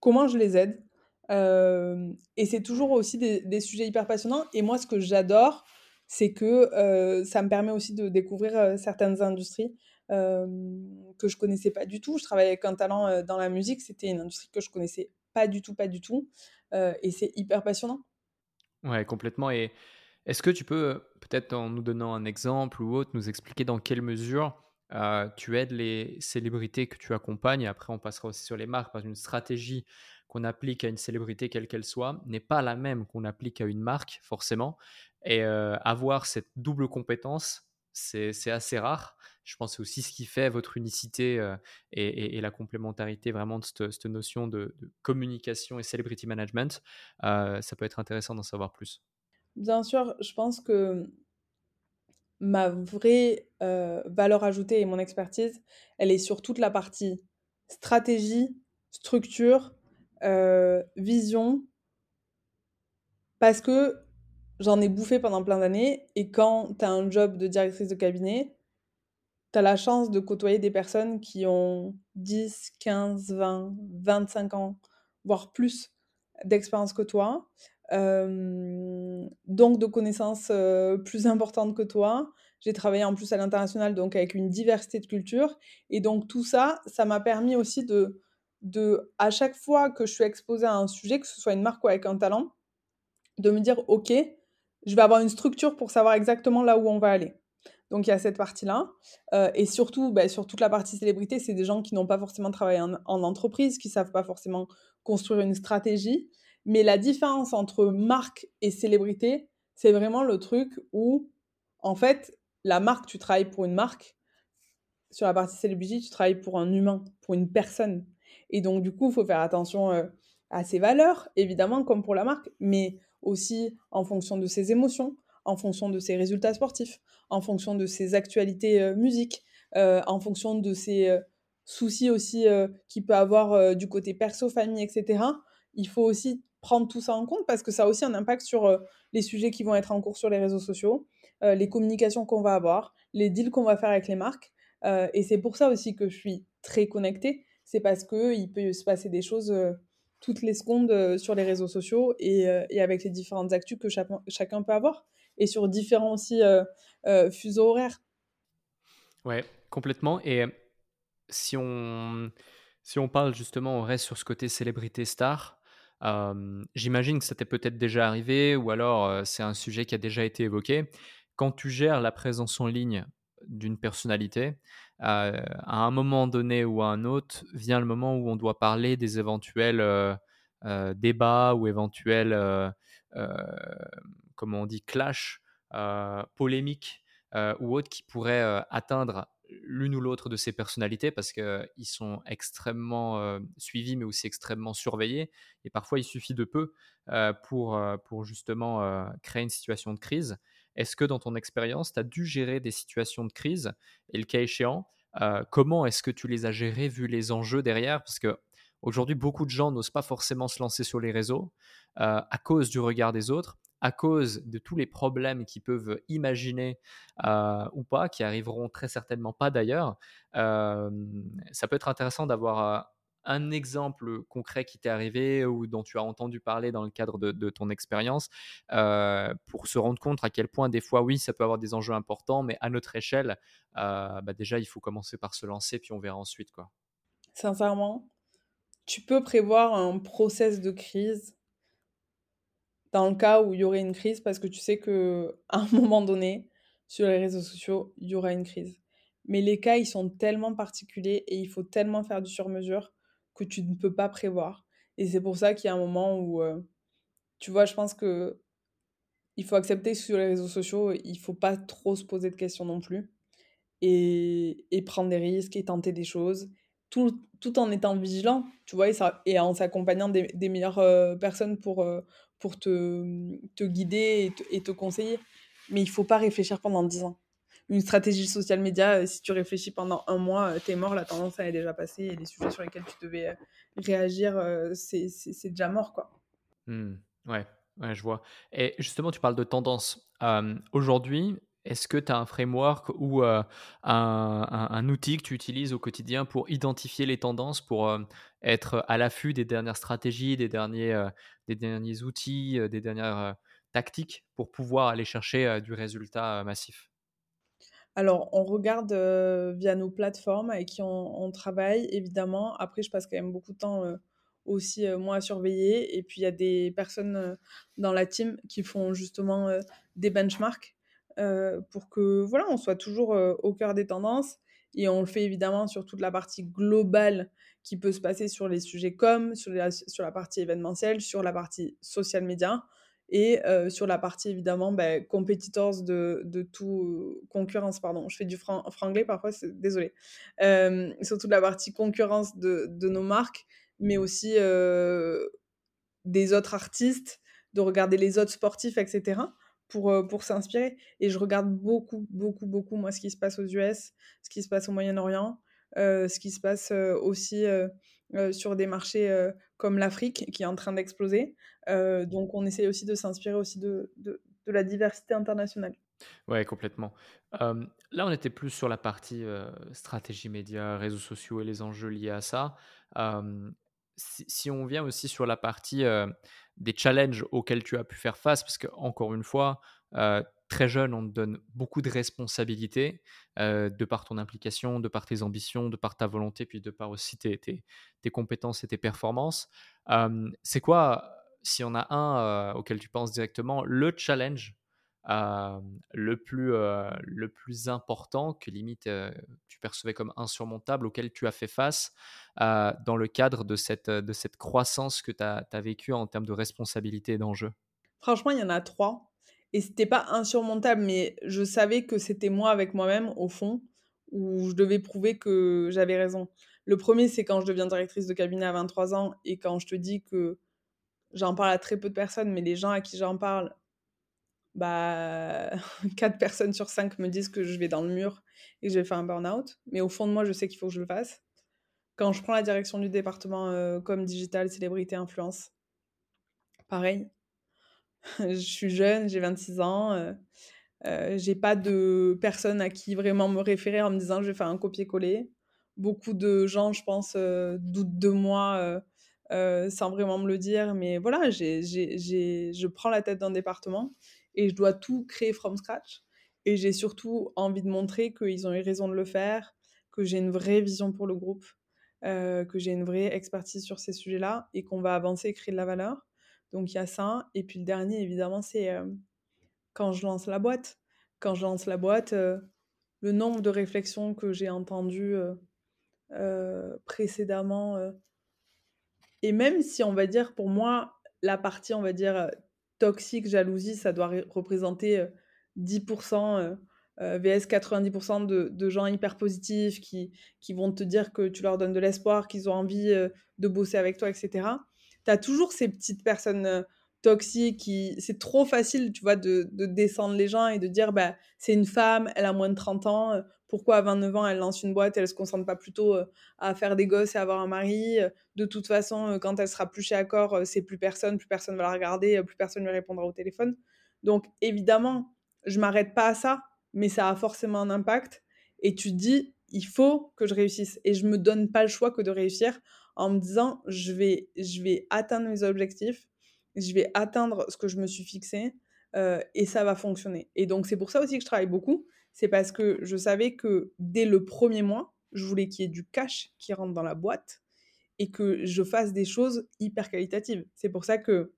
Comment je les aide. Euh, et c'est toujours aussi des, des sujets hyper passionnants. Et moi, ce que j'adore, c'est que euh, ça me permet aussi de découvrir euh, certaines industries que je connaissais pas du tout. Je travaillais avec un talent euh, dans la musique, c'était une industrie que je connaissais pas du tout, pas du tout. Et c'est hyper passionnant. Ouais, complètement. Et est-ce que tu peux, peut-être en nous donnant un exemple ou autre, nous expliquer dans quelle mesure tu aides les célébrités que tu accompagnes, après on passera aussi sur les marques, parce qu'une stratégie qu'on applique à une célébrité quelle qu'elle soit n'est pas la même qu'on applique à une marque, forcément. Et euh, avoir cette double compétence, c'est assez rare. Je pense aussi ce qui fait votre unicité euh, et, la complémentarité vraiment de cette, notion de, communication et celebrity management. Euh, ça peut être intéressant d'en savoir plus. Bien sûr, je pense que ma vraie valeur ajoutée et mon expertise, elle est sur toute la partie stratégie, structure, euh, vision, parce que j'en ai bouffé pendant plein d'années et quand tu as un job de directrice de cabinet, tu as la chance de côtoyer des personnes qui ont 10, 15, 20, 25 ans, voire plus d'expérience que toi, euh, donc de connaissances euh, plus importantes que toi. J'ai travaillé en plus à l'international, donc avec une diversité de cultures. Et donc tout ça, ça m'a permis aussi de, de, à chaque fois que je suis exposée à un sujet, que ce soit une marque ou avec un talent, de me dire, OK, je vais avoir une structure pour savoir exactement là où on va aller. Donc il y a cette partie-là. Euh, et surtout, bah, sur toute la partie célébrité, c'est des gens qui n'ont pas forcément travaillé en, en entreprise, qui savent pas forcément construire une stratégie. Mais la différence entre marque et célébrité, c'est vraiment le truc où, en fait, la marque, tu travailles pour une marque. Sur la partie célébrité, tu travailles pour un humain, pour une personne. Et donc, du coup, il faut faire attention euh, à ses valeurs, évidemment, comme pour la marque, mais aussi en fonction de ses émotions, en fonction de ses résultats sportifs, en fonction de ses actualités euh, musique, euh, en fonction de ses soucis aussi qu'il peut avoir du côté perso, famille, etc. Il faut aussi prendre tout ça en compte parce que ça a aussi un impact sur les sujets qui vont être en cours sur les réseaux sociaux, les communications qu'on va avoir, les deals qu'on va faire avec les marques. Et c'est pour ça aussi que je suis très connectée. C'est parce qu'il peut se passer des choses euh, toutes les secondes euh, sur les réseaux sociaux et, euh, et avec les différentes actus que chacun, peut avoir. Et sur différents aussi fuseaux horaires. Ouais, complètement. Et si on, si on parle justement, on reste sur ce côté célébrité star, euh, j'imagine que ça t'est peut-être déjà arrivé ou alors c'est un sujet qui a déjà été évoqué. Quand tu gères la présence en ligne d'une personnalité, à un moment donné ou à un autre, vient le moment où on doit parler des éventuels euh, euh, débats ou éventuels, euh, comment on dit, clash, polémiques ou autres qui pourraient atteindre l'une ou l'autre de ces personnalités parce qu'ils sont extrêmement suivis mais aussi extrêmement surveillés et parfois il suffit de peu pour, pour justement créer une situation de crise. Est-ce que dans ton expérience, tu as dû gérer des situations de crise? Et le cas échéant, comment est-ce que tu les as gérées vu les enjeux derrière? Parce que aujourd'hui, beaucoup de gens n'osent pas forcément se lancer sur les réseaux à cause du regard des autres à cause de tous les problèmes qu'ils peuvent imaginer ou pas, qui arriveront très certainement pas d'ailleurs. ça peut être intéressant d'avoir un exemple concret qui t'est arrivé ou dont tu as entendu parler dans le cadre de, ton expérience pour se rendre compte à quel point des fois oui ça peut avoir des enjeux importants mais à notre échelle bah, déjà il faut commencer par se lancer puis on verra ensuite quoi. Sincèrement, tu peux prévoir un process de crise dans le cas où il y aurait une crise parce que tu sais que à un moment donné, sur les réseaux sociaux, il y aura une crise. Mais les cas, ils sont tellement particuliers et il faut tellement faire du sur-mesure que tu ne peux pas prévoir. Et c'est pour ça qu'il y a un moment où, tu vois, je pense que il faut accepter sur les réseaux sociaux, il faut pas trop se poser de questions non plus. Et, et prendre des risques et tenter des choses, tout, tout en étant vigilant, tu vois, et, en s'accompagnant des, meilleures personnes pour, pour te, te guider et te, conseiller. Mais il faut pas réfléchir pendant 10 ans. Une stratégie social média, euh, si tu réfléchis pendant un mois, euh, t'es mort, la tendance elle est déjà passée et les sujets sur lesquels tu devais euh, réagir, c'est déjà mort. quoi. Mmh. ouais, ouais, je vois. Et justement, tu parles de tendance. Aujourd'hui, est-ce que tu as un framework ou un, un, outil que tu utilises au quotidien pour identifier les tendances, pour être à l'affût des dernières stratégies, des derniers, des derniers outils, des dernières tactiques pour pouvoir aller chercher du résultat massif? Alors, on regarde via nos plateformes avec qui on, travaille, évidemment. Après, je passe quand même beaucoup de temps aussi, moi, à surveiller. Et puis, il y a des personnes dans la team qui font justement des benchmarks pour que voilà, on soit toujours au cœur des tendances. Et on le fait évidemment sur toute la partie globale qui peut se passer sur les sujets comme, sur la, sur la partie événementielle, sur la partie social media et sur la partie évidemment competitors de, de tout concurrence pardon je fais du franglais parfois désolé sur toute la partie concurrence de, de nos marques mais aussi des autres artistes de regarder les autres sportifs etc pour, pour s'inspirer. Et je regarde beaucoup, beaucoup, beaucoup, moi, ce qui se passe aux US, ce qui se passe au Moyen-Orient, ce qui se passe aussi sur des marchés comme l'Afrique, qui est en train d'exploser. donc, on essaie aussi de s'inspirer aussi de, de, la diversité internationale. Ouais, complètement. là, on était plus sur la partie stratégie média, réseaux sociaux et les enjeux liés à ça. Si, si, on vient aussi sur la partie des challenges auxquels tu as pu faire face, parce que encore une fois, euh, très jeune, on te donne beaucoup de responsabilités euh, de par ton implication, de par tes ambitions, de par ta volonté, puis de par aussi tes, compétences et tes performances. c'est quoi, si on a un euh, auquel tu penses directement, le challenge le, plus, le plus important, que limite tu percevais comme insurmontable, auquel tu as fait face dans le cadre de cette, de cette croissance que tu as vécue en termes de responsabilité et d'enjeu Franchement, il y en a trois. Et c'était pas insurmontable, mais je savais que c'était moi avec moi-même, au fond, où je devais prouver que j'avais raison. Le premier, c'est quand je deviens directrice de cabinet à 23 ans et quand je te dis que j'en parle à très peu de personnes, mais les gens à qui j'en parle bah, 4 personnes sur 5 me disent que je vais dans le mur et que je vais faire un burn-out. Mais au fond de moi, je sais qu'il faut que je le fasse. Quand je prends la direction du département euh, comme digital, célébrité, influence, pareil. je suis jeune, j'ai 26 ans. Euh, euh, j'ai pas de personne à qui vraiment me référer en me disant je vais faire un copier-coller. Beaucoup de gens, je pense, doutent de moi sans vraiment me le dire. Mais voilà, je prends la tête d'un département et je dois tout créer from scratch. Et j'ai surtout envie de montrer qu'ils ont eu raison de le faire, que j'ai une vraie vision pour le groupe, euh, que j'ai une vraie expertise sur ces sujets-là et qu'on va avancer et créer de la valeur. Donc il y a ça. Et puis le dernier, évidemment, c'est euh, quand je lance la boîte. Quand je lance la boîte, euh, le nombre de réflexions que j'ai entendues précédemment. et même si on va dire, pour moi, la partie, on va dire, toxique, jalousie, ça doit représenter 10% VS 90% de, gens hyper positifs qui, qui vont te dire que tu leur donnes de l'espoir, qu'ils ont envie de bosser avec toi, etc. Tu as toujours ces petites personnes toxiques qui. C'est trop facile, tu vois, de, descendre les gens et de dire bah, c'est une femme, elle a moins de 30 ans, pourquoi à 29 ans elle lance une boîte, elle se concentre pas plutôt à faire des gosses et avoir un mari. De toute façon, quand elle sera plus chez Accor, c'est plus personne, plus personne va la regarder, plus personne lui répondra au téléphone. Donc évidemment, je m'arrête pas à ça, mais ça a forcément un impact. Et tu te dis, il faut que je réussisse. Et je me donne pas le choix que de réussir en me disant, je vais, je vais atteindre mes objectifs, je vais atteindre ce que je me suis fixé, et ça va fonctionner. Et donc c'est pour ça aussi que je travaille beaucoup, c'est parce que je savais que dès le premier mois, je voulais qu'il y ait du cash qui rentre dans la boîte et que je fasse des choses hyper qualitatives. C'est pour ça que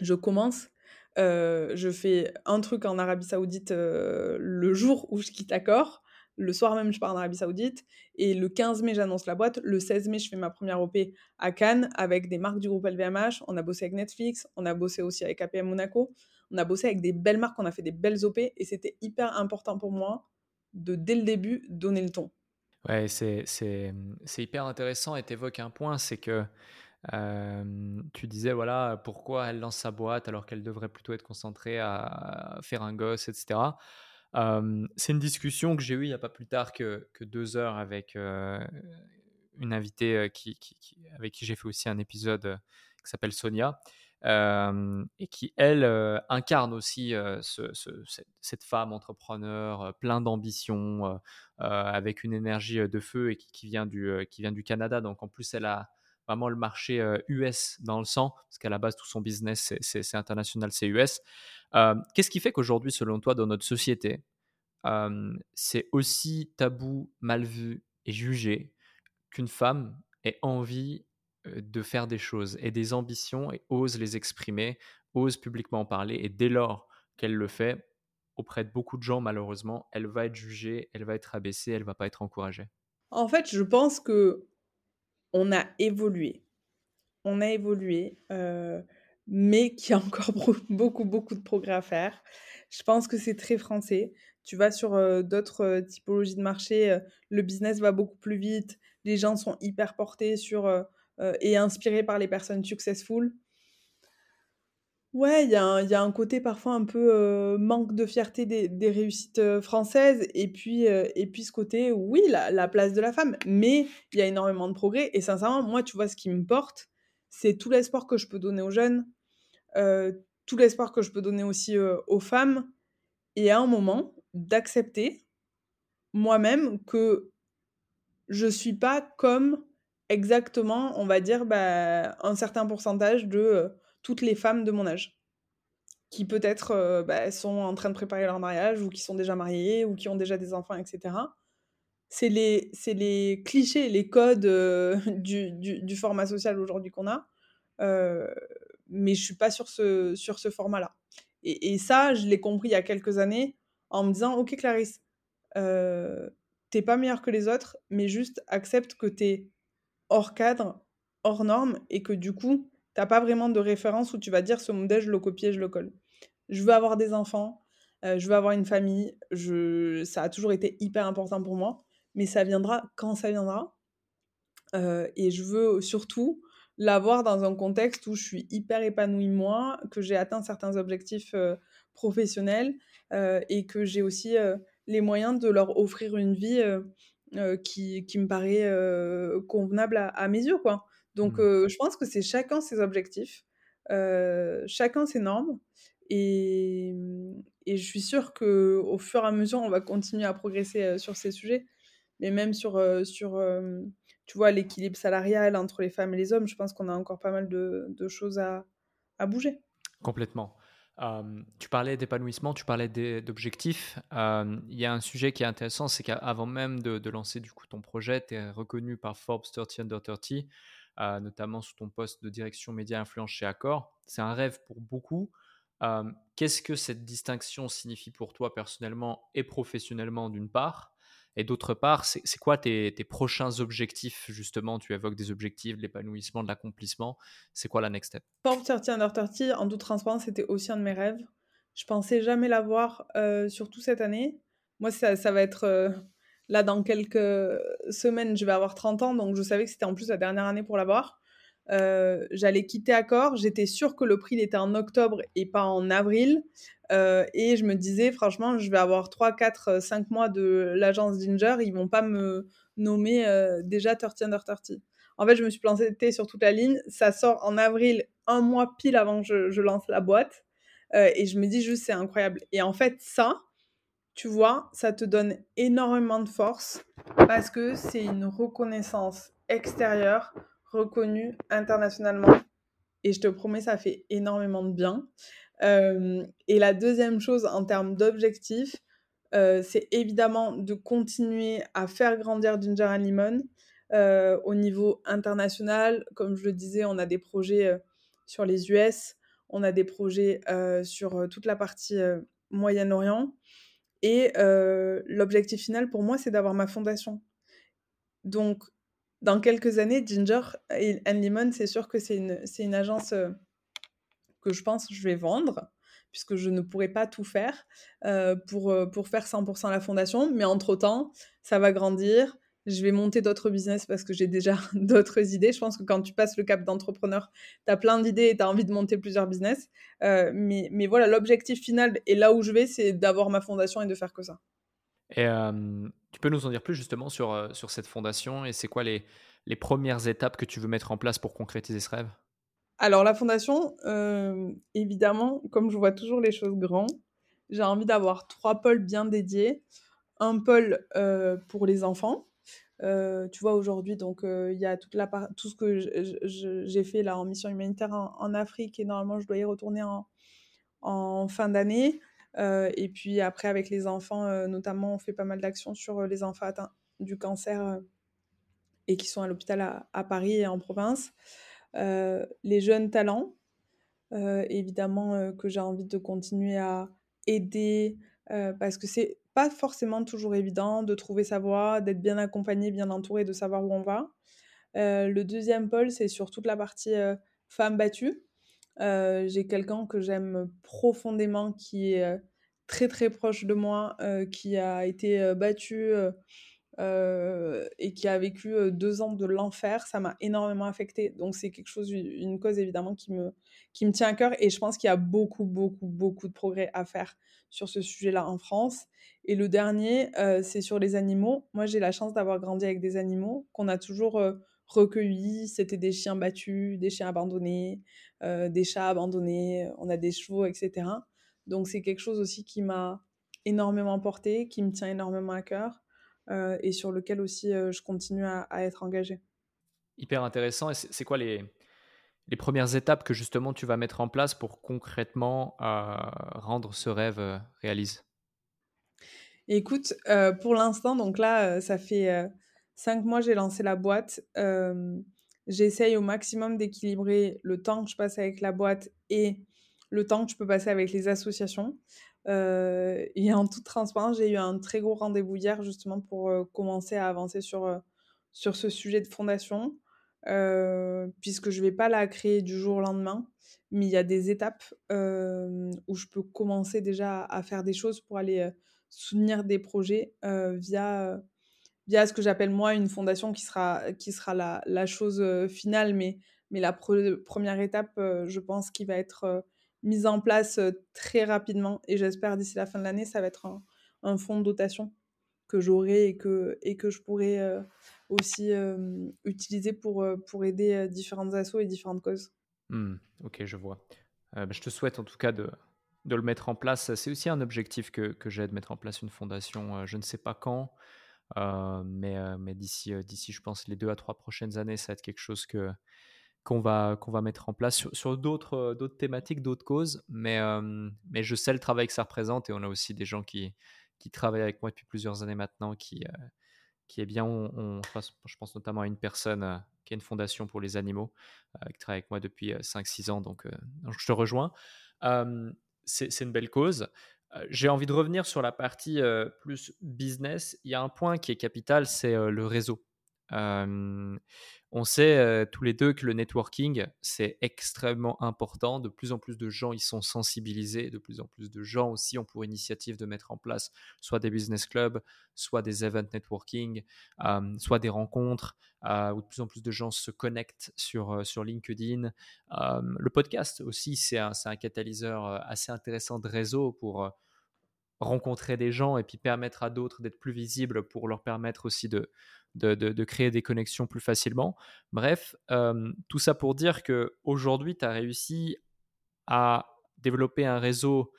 je commence, euh, je fais un truc en Arabie Saoudite euh, le jour où je quitte Accor. Le soir même, je pars en Arabie Saoudite. Et le 15 mai, j'annonce la boîte. Le 16 mai, je fais ma première OP à Cannes avec des marques du groupe LVMH. On a bossé avec Netflix. On a bossé aussi avec APM Monaco on a bossé avec des belles marques, on a fait des belles OP et c'était hyper important pour moi de, dès le début, donner le ton. Ouais, c'est, c'est, c'est hyper intéressant et tu évoques un point, c'est que euh, tu disais, voilà, pourquoi elle lance sa boîte alors qu'elle devrait plutôt être concentrée à faire un gosse, etc. C'est une discussion que j'ai eue il n'y a pas plus tard que, deux heures avec une invitée qui, avec qui j'ai fait aussi un épisode qui s'appelle Sonia et qui, elle, incarne aussi cette, femme entrepreneur plein d'ambition, avec une énergie de feu et qui, vient du, qui vient du Canada. Donc en plus, elle a vraiment le marché US dans le sang, parce qu'à la base, tout son business, c'est international, c'est US. Qu'est-ce qui fait qu'aujourd'hui, selon toi, dans notre société, c'est aussi tabou, mal vu et jugé qu'une femme ait envie de faire des choses et des ambitions et ose les exprimer, ose publiquement en parler. Et dès lors qu'elle le fait, auprès de beaucoup de gens, malheureusement, elle va être jugée, elle va être abaissée, elle va pas être encouragée? En fait, je pense que on a évolué. On a évolué, mais qu'il y a encore beaucoup, beaucoup de progrès à faire. Je pense que c'est très français. Tu vas sur d'autres typologies de marché, le business va beaucoup plus vite, les gens sont hyper portés sur euh, et inspiré par les personnes successful. Ouais, il y, a un côté parfois un peu manque de fierté des, réussites euh, françaises, et puis, et puis ce côté, oui, la, place de la femme, mais il y a énormément de progrès, et sincèrement, moi, tu vois, ce qui me porte, c'est tout l'espoir que je peux donner aux jeunes, tout l'espoir que je peux donner aussi aux femmes, et à un moment, d'accepter moi-même que je suis pas comme exactement, on va dire, bah, un certain pourcentage de toutes les femmes de mon âge qui peut-être euh, bah, sont en train de préparer leur mariage ou qui sont déjà mariées ou qui ont déjà des enfants, etc. C'est les, les clichés, les codes euh, du, format social aujourd'hui qu'on a. mais je suis pas sur ce, sur ce format-là. Et, et, ça, je l'ai compris il y a quelques années en me disant, ok Clarisse, t'es pas meilleure que les autres, mais juste accepte que t'es hors cadre, hors norme, et que du coup, t'as pas vraiment de référence où tu vas dire ce modèle, je le copie, je le colle. Je veux avoir des enfants, euh, je veux avoir une famille, ça a toujours été hyper important pour moi, mais ça viendra quand ça viendra. Euh, et je veux surtout l'avoir dans un contexte où je suis hyper épanouie moi, que j'ai atteint certains objectifs euh, professionnels et que j'ai aussi les moyens de leur offrir une vie qui, me paraît convenable à, mes yeux. Quoi. Donc, mmh. euh, je pense que c'est chacun ses objectifs, chacun ses normes. Et, et, je suis sûre qu'au fur et à mesure, on va continuer à progresser sur ces sujets. Mais même sur, sur tu vois, l'équilibre salarial entre les femmes et les hommes, je pense qu'on a encore pas mal de, de choses à, à bouger. Complètement tu parlais d'épanouissement, tu parlais d'objectifs. Il y a un sujet qui est intéressant, c'est qu'avant même de, lancer du coup ton projet, tu es reconnu par Forbes 30 Under 30, notamment sous ton poste de direction média influence chez Accor. C'est un rêve pour beaucoup. Qu'est-ce que cette distinction signifie pour toi personnellement et professionnellement d'une part? Et d'autre part, c'est quoi tes, prochains objectifs justement? Tu évoques des objectifs, de l'épanouissement, de l'accomplissement. C'est quoi la next step? Forbes 30 Under 30, en toute transparence, c'était aussi un de mes rêves. Je pensais jamais l'avoir, euh, surtout cette année. moi, ça, ça va être là dans quelques semaines, je vais avoir 30 ans, donc je savais que c'était en plus la dernière année pour l'avoir. J'allais quitter Accor, j'étais sûre que le prix était en octobre et pas en avril. et je me disais, franchement, je vais avoir 3, 4, 5 mois de l'agence Ginger, ils vont pas me nommer déjà 30 under 30. En fait, je me suis plantée sur toute la ligne. Ça sort en avril, un mois pile avant que je, lance la boîte. Euh, et je me dis juste, c'est incroyable. Et en fait, ça, tu vois, ça te donne énormément de force parce que c'est une reconnaissance extérieure reconnue internationalement. Et je te promets, ça fait énormément de bien. Euh, et la deuxième chose en termes d'objectifs, euh, c'est évidemment de continuer à faire grandir Ginger and. Euh, au niveau international, comme je le disais, on a des projets sur les US, on a des projets sur toute la partie Moyen-Orient. Et l'objectif final pour moi, c'est d'avoir ma fondation. Donc, dans quelques années, Ginger and Lemon, c'est sûr que c'est une, une agence que je pense que je vais vendre puisque je ne pourrai pas tout faire pour, pour faire 100% la fondation. Mais entre-temps, ça va grandir je vais monter d'autres business parce que j'ai déjà d'autres idées. Je pense que quand tu passes le cap d'entrepreneur, tu as plein d'idées et tu as envie de monter plusieurs business. Euh, mais, mais, voilà, l'objectif final et là où je vais, c'est d'avoir ma fondation et de faire que ça. Et tu peux nous en dire plus justement sur, euh, sur cette fondation et c'est quoi les, les premières étapes que tu veux mettre en place pour concrétiser ce rêve? Alors la fondation, euh, évidemment, comme je vois toujours les choses grands, j'ai envie d'avoir trois pôles bien dédiés. Un pôle pour les enfants, euh, tu vois, aujourd'hui, donc, il y a toute la tout ce que j'ai fait là en mission humanitaire en, Afrique et normalement, je dois y retourner en, fin d'année. et puis après, avec les enfants, notamment, on fait pas mal d'actions sur les enfants atteints du cancer et qui sont à l'hôpital à, Paris et en province. les jeunes talents, évidemment, que j'ai envie de continuer à aider parce que c'est pas forcément toujours évident de trouver sa voie, d'être bien accompagné, bien entouré, de savoir où on va. Euh, le deuxième pôle, c'est sur toute la partie euh, femme battue. Euh, j'ai quelqu'un que j'aime profondément qui est très très proche de moi, qui a été battu et qui a vécu deux ans de l'enfer. Ça m'a énormément affecté. Donc c'est quelque chose, une cause évidemment qui me, qui me tient à cœur et je pense qu'il y a beaucoup, beaucoup, beaucoup de progrès à faire sur ce sujet-là en France. Et le dernier, euh, c'est sur les animaux. Moi, j'ai la chance d'avoir grandi avec des animaux qu'on a toujours euh, recueillis. C'était des chiens battus, des chiens abandonnés, euh, des chats abandonnés, on a des chevaux, etc. Donc, c'est quelque chose aussi qui m'a énormément porté, qui me tient énormément à cœur et sur lequel aussi je continue à, à être engagée. Hyper intéressant. Et c'est quoi les, les premières étapes que justement tu vas mettre en place pour concrètement euh, rendre ce rêve euh, réaliste Écoute, euh, pour l'instant, donc là, ça fait cinq mois j'ai lancé la boîte. J'essaye au maximum d'équilibrer le temps que je passe avec la boîte et le temps que je peux passer avec les associations. Et en toute transparence, j'ai eu un très gros rendez-vous hier justement pour commencer à avancer sur, sur ce sujet de fondation. Euh, puisque je vais pas la créer du jour au lendemain, mais il y a des étapes euh, où je peux commencer déjà à faire des choses pour aller euh, soutenir des projets via, via ce que j'appelle moi une fondation qui sera, qui sera la, la chose finale, mais, mais la première étape, je pense, qui va être mise en place très rapidement, et j'espère d'ici la fin de l'année, ça va être un, fonds de dotation que j'aurai et que, et que je pourrai aussi utilisé pour, pour aider différentes assos et différentes causes. Mmh, ok, je vois. Bah, je te souhaite en tout cas de, de le mettre en place. C'est aussi un objectif que, que j'ai de mettre en place une fondation. je ne sais pas quand, mais, mais d'ici, d'ici, je pense, les deux à trois prochaines années, ça va être quelque chose que, qu'on, va, va mettre en place sur, sur d'autres, d'autres thématiques, d'autres causes. Mais, mais je sais le travail que ça représente et on a aussi des gens qui, qui travaillent avec moi depuis plusieurs années maintenant qui, qui est bien. Je pense notamment à une personne euh, qui a une fondation pour les animaux, euh, qui travaille avec moi depuis 5-6 euh, ans, donc, je te rejoins. c'est une belle cause. J'ai envie de revenir sur la partie plus business. Il y a un point qui est capital, c'est le réseau. On sait tous les deux que le networking, c'est extrêmement important. De plus en plus de gens y sont sensibilisés. De plus en plus de gens aussi ont pour initiative de mettre en place soit des business clubs, soit des event networking, soit des rencontres, où de plus en plus de gens se connectent sur, sur LinkedIn. le podcast aussi, c'est un, un, catalyseur assez intéressant de réseau pour rencontrer des gens et puis permettre à d'autres d'être plus visibles pour leur permettre aussi de, de, créer des connexions plus facilement. Bref, euh, tout ça pour dire que aujourd'hui, tu as réussi à développer un réseau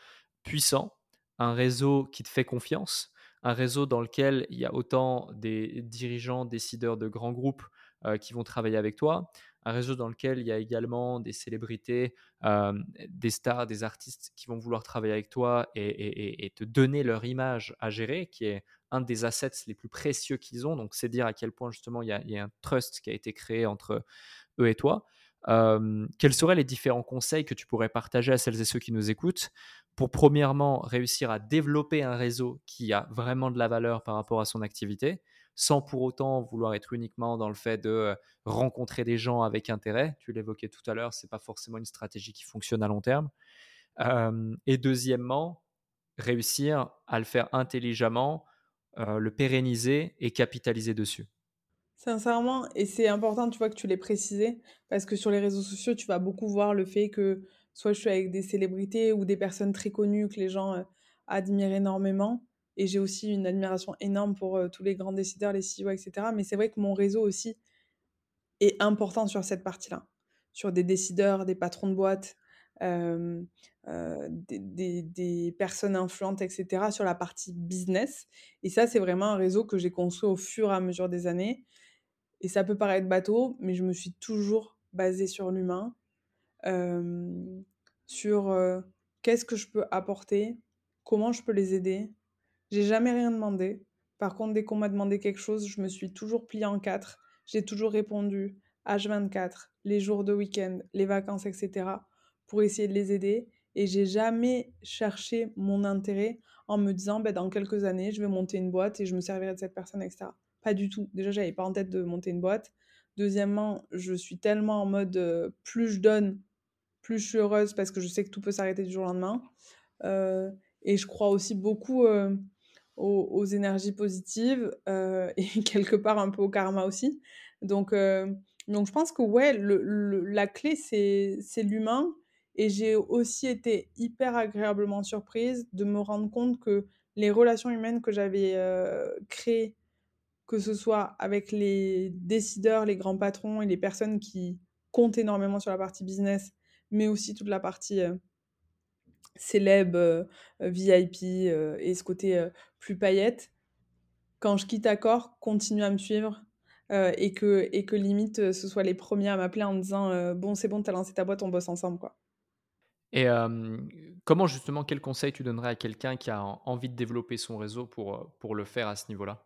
puissant, un réseau qui te fait confiance, un réseau dans lequel il y a autant des dirigeants, décideurs de grands groupes euh, qui vont travailler avec toi, un réseau dans lequel il y a également des célébrités, des stars, des artistes qui vont vouloir travailler avec toi et, te donner leur image à gérer, qui est un des assets les plus précieux qu'ils ont. Donc, c'est dire à quel point justement il y, a, un trust qui a été créé entre eux et toi. Quels seraient les différents conseils que tu pourrais partager à celles et ceux qui nous écoutent pour premièrement réussir à développer un réseau qui a vraiment de la valeur par rapport à son activité, sans pour autant vouloir être uniquement dans le fait de euh, rencontrer des gens avec intérêt. Tu l'évoquais tout à l'heure, c'est pas forcément une stratégie qui fonctionne à long terme. Et deuxièmement, réussir à le faire intelligemment euh, le pérenniser et capitaliser dessus. Sincèrement, et c'est important, tu vois, que tu l'aies précisé, parce que sur les réseaux sociaux, tu vas beaucoup voir le fait que soit je suis avec des célébrités ou des personnes très connues que les gens euh, admirent énormément, et j'ai aussi une admiration énorme pour euh, tous les grands décideurs, les CEO, etc. Mais c'est vrai que mon réseau aussi est important sur cette partie-là, sur des décideurs, des patrons de boîtes, euh, euh, des, personnes influentes, etc., sur la partie business. Et ça, c'est vraiment un réseau que j'ai construit au fur et à mesure des années. Et ça peut paraître bateau, mais je me suis toujours basée sur l'humain, sur qu'est-ce que je peux apporter, comment je peux les aider. J'ai jamais rien demandé. Par contre, dès qu'on m'a demandé quelque chose, je me suis toujours pliée en quatre. J'ai toujours répondu H24, les jours de week-end, les vacances, etc pour essayer de les aider. Et j'ai jamais cherché mon intérêt en me disant, bah, dans quelques années, je vais monter une boîte et je me servirai de cette personne, etc. Pas du tout. Déjà, j'avais pas en tête de monter une boîte. Deuxièmement, je suis tellement en mode euh, plus je donne, plus je suis heureuse parce que je sais que tout peut s'arrêter du jour au lendemain. Euh, et je crois aussi beaucoup euh, aux, énergies positives et quelque part un peu au karma aussi. Donc, donc je pense que ouais, le, la clé, c'est l'humain et j'ai aussi été hyper agréablement surprise de me rendre compte que les relations humaines que j'avais créées, que ce soit avec les décideurs, les grands patrons et les personnes qui comptent énormément sur la partie business, mais aussi toute la partie célèbre, VIP et ce côté plus paillette, quand je quitte Accor, continue à me suivre. et, que, et que limite ce soit les premiers à m'appeler en me disant bon c'est bon t'as lancé ta boîte on bosse ensemble quoi et comment justement, quel conseil tu donnerais à quelqu'un qui a envie de développer son réseau pour, pour le faire à ce niveau-là?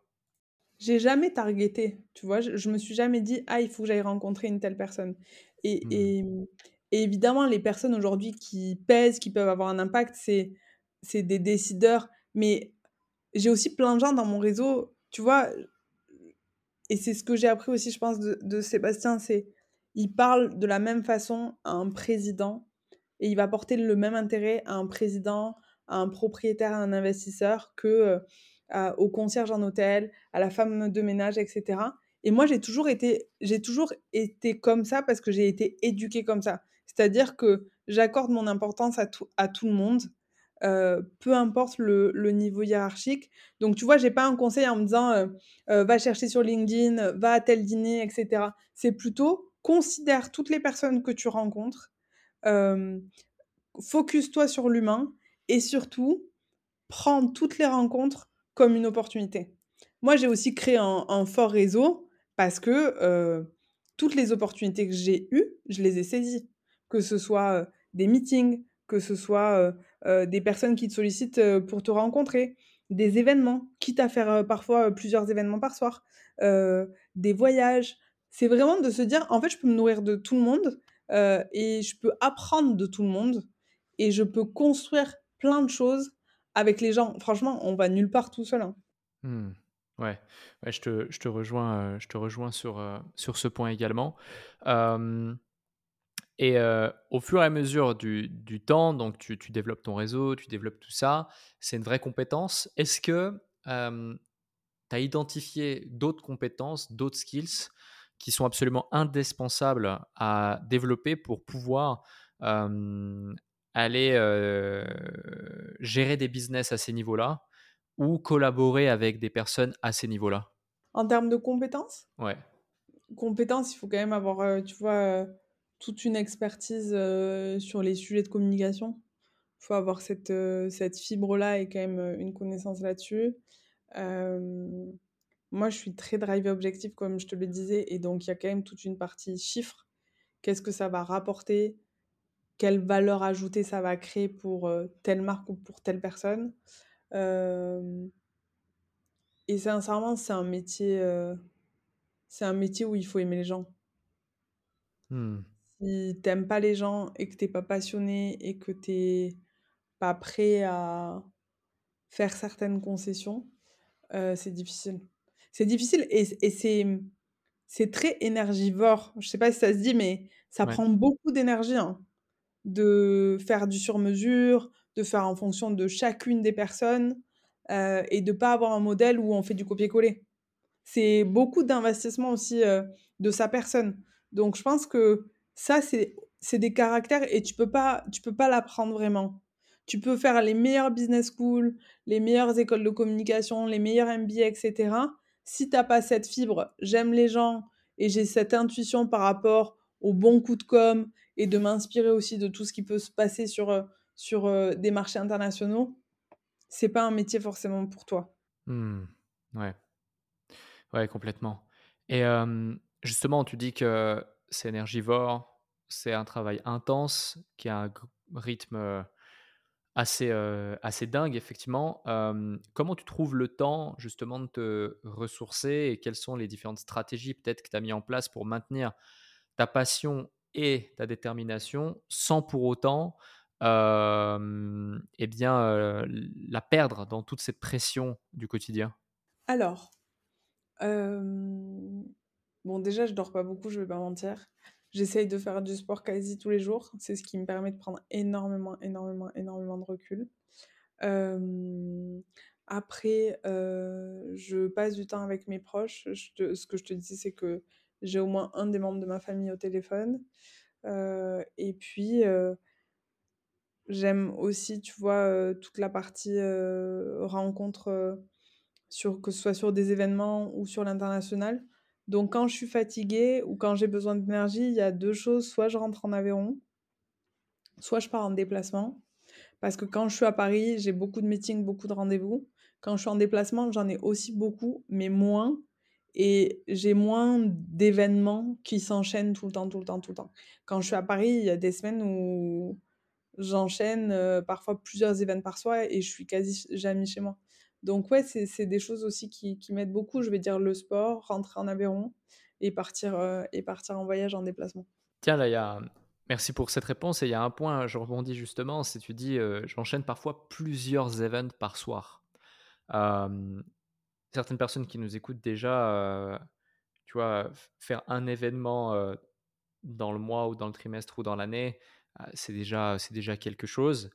J'ai jamais targeté, tu vois, je, je, me suis jamais dit, ah, il faut que j'aille rencontrer une telle personne. Et, mmh. et, et évidemment, les personnes aujourd'hui qui pèsent, qui peuvent avoir un impact, c'est, des décideurs. Mais j'ai aussi plein de gens dans mon réseau, tu vois, et c'est ce que j'ai appris aussi, je pense, de, de Sébastien, c'est il parle de la même façon à un président et il va porter le même intérêt à un président, à un propriétaire, à un investisseur que euh, au concierge en hôtel, à la femme de ménage, etc. Et moi, j'ai toujours été, j'ai toujours été comme ça parce que j'ai été éduquée comme ça. C'est-à-dire que j'accorde mon importance à tout, à tout le monde, euh, peu importe le, niveau hiérarchique. Donc, tu vois, j'ai pas un conseil en me disant euh, va chercher sur LinkedIn, va à tel dîner, etc. C'est plutôt considère toutes les personnes que tu rencontres focus-toi sur l'humain et surtout, prends toutes les rencontres comme une opportunité. Moi, j'ai aussi créé un, fort réseau parce que toutes les opportunités que j'ai eues, je les ai saisies. Que ce soit des meetings, que ce soit des personnes qui te sollicitent pour te rencontrer, des événements, quitte à faire parfois plusieurs événements par soir, des voyages. C'est vraiment de se dire, en fait, je peux me nourrir de tout le monde euh, et je peux apprendre de tout le monde et je peux construire plein de choses avec les gens. Franchement, on va nulle part tout seul. Hein. Mmh. Ouais, ouais je, te, rejoins, sur, ce point également. Euh, et au fur et à mesure du, du temps, donc tu, tu, développes ton réseau, tu développes tout ça, c'est une vraie compétence. Est-ce que tu as identifié d'autres compétences, d'autres skills qui sont absolument indispensables à développer pour pouvoir aller gérer des business à ces niveaux-là ou collaborer avec des personnes à ces niveaux-là? En termes de compétences? Ouais. Compétences, il faut quand même avoir, tu vois, toute une expertise sur les sujets de communication. Il faut avoir cette, cette fibre-là et quand même une connaissance là-dessus. moi, je suis très drive objectif, comme je te le disais, et donc il y a quand même toute une partie chiffres. Qu'est-ce que ça va rapporter? Quelle valeur ajoutée ça va créer pour telle marque ou pour telle personne? Et sincèrement, c'est un métier, c'est un métier où il faut aimer les gens. Mmh. Si t'aimes pas les gens et que t'es pas passionné et que t'es pas prêt à faire certaines concessions, c'est difficile. C'est difficile et, c'est, c'est très énergivore. Je sais pas si ça se dit, mais ça prend beaucoup d'énergie hein, de faire du sur-mesure, de faire en fonction de chacune des personnes et de pas avoir un modèle où on fait du copier-coller. C'est beaucoup d'investissement aussi de sa personne. Donc je pense que ça, c'est des caractères et tu peux pas, tu peux pas l'apprendre vraiment. Tu peux faire les meilleures business schools, les meilleures écoles de communication, les meilleurs MBA, etc. Si tu n'as pas cette fibre, j'aime les gens et j'ai cette intuition par rapport au bon coup de com et de m'inspirer aussi de tout ce qui peut se passer sur, sur des marchés internationaux, c'est pas un métier forcément pour toi. Mmh. Ouais. Ouais, complètement. Et justement, tu dis que c'est énergivore, c'est un travail intense, qui a un rythme assez, assez dingue, effectivement. comment tu trouves le temps, justement, de te ressourcer et quelles sont les différentes stratégies, peut-être, que tu as mis en place pour maintenir ta passion et ta détermination sans pour autant eh bien, la perdre dans toute cette pression du quotidien? Alors, bon, déjà, je dors pas beaucoup, je vais pas mentir. J'essaye de faire du sport quasi tous les jours. C'est ce qui me permet de prendre énormément, énormément, énormément de recul. après, je passe du temps avec mes proches. ce que je te dis, c'est que j'ai au moins un des membres de ma famille au téléphone. et puis, j'aime aussi, tu vois, toute la partie rencontre sur, que ce soit sur des événements ou sur l'international. Donc quand je suis fatiguée ou quand j'ai besoin d'énergie, il y a deux choses. Soit je rentre en Aveyron, soit je pars en déplacement. Parce que quand je suis à Paris, j'ai beaucoup de meetings, beaucoup de rendez-vous. Quand je suis en déplacement, j'en ai aussi beaucoup, mais moins. Et j'ai moins d'événements qui s'enchaînent tout le temps, tout le temps, tout le temps. Quand je suis à Paris, il y a des semaines où j'enchaîne parfois plusieurs événements par soir et je suis quasi jamais chez moi. Donc ouais, c'est des choses aussi qui, qui m'aident beaucoup. Je vais dire le sport, rentrer en Aveyron et partir, euh, et partir en voyage, en déplacement. Tiens, là, il y a... Merci pour cette réponse. Et il y a un point, je rebondis justement, c'est tu dis, euh, j'enchaîne parfois plusieurs events par soir. certaines personnes qui nous écoutent déjà, euh, tu vois, faire un événement dans le mois ou dans le trimestre ou dans l'année, c'est déjà, déjà quelque chose.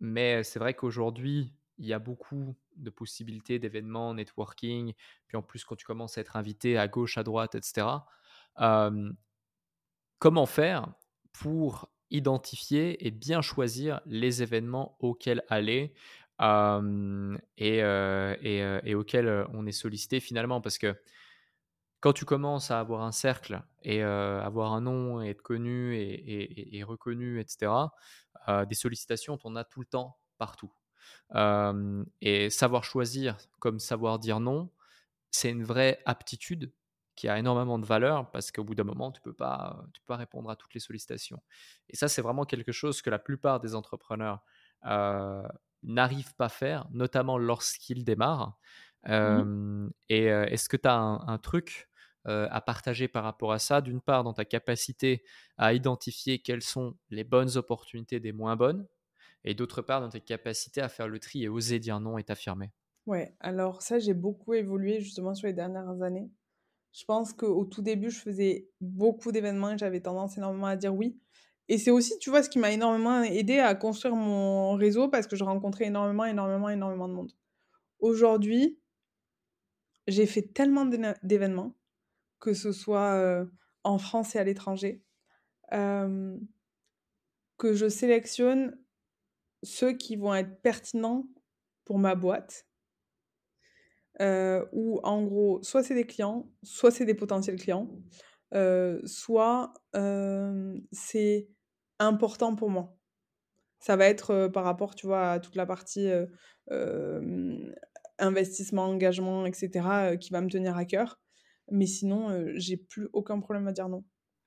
mais c'est vrai qu'aujourd'hui, il y a beaucoup de possibilités d'événements, networking, puis en plus quand tu commences à être invité à gauche, à droite, etc. comment faire pour identifier et bien choisir les événements auxquels aller et, et, auxquels on est sollicité finalement? Parce que quand tu commences à avoir un cercle et avoir un nom et être connu et, reconnu, etc., des sollicitations, on en as tout le temps, partout et savoir choisir comme savoir dire non, c'est une vraie aptitude qui a énormément de valeur parce qu'au bout d'un moment, tu ne peux, pas, tu peux pas répondre à toutes les sollicitations. Et ça, c'est vraiment quelque chose que la plupart des entrepreneurs n'arrivent pas à faire, notamment lorsqu'ils démarrent. Mmh et est-ce que tu as un, truc à partager par rapport à ça? D'une part, dans ta capacité à identifier quelles sont les bonnes opportunités des moins bonnes, et d'autre part dans tes capacités à faire le tri et oser dire non et t'affirmer? Ouais, alors ça, j'ai beaucoup évolué justement sur les dernières années. Je pense qu'au tout début, je faisais beaucoup d'événements et j'avais tendance énormément à dire oui. Et c'est aussi, tu vois, ce qui m'a énormément aidé à construire mon réseau parce que je rencontrais énormément, énormément, énormément de monde. Aujourd'hui, j'ai fait tellement d'événements, que ce soit euh, en France et à l'étranger, euh, que je sélectionne ceux qui vont être pertinents pour ma boîte. euh, où en gros, soit c'est des clients, soit c'est des potentiels clients, euh, soit euh, c'est important pour moi. Ça va être euh, par rapport, tu vois, à toute la partie investissement, engagement, etc., qui va me tenir à cœur. Mais sinon, j'ai plus aucun problème à dire non.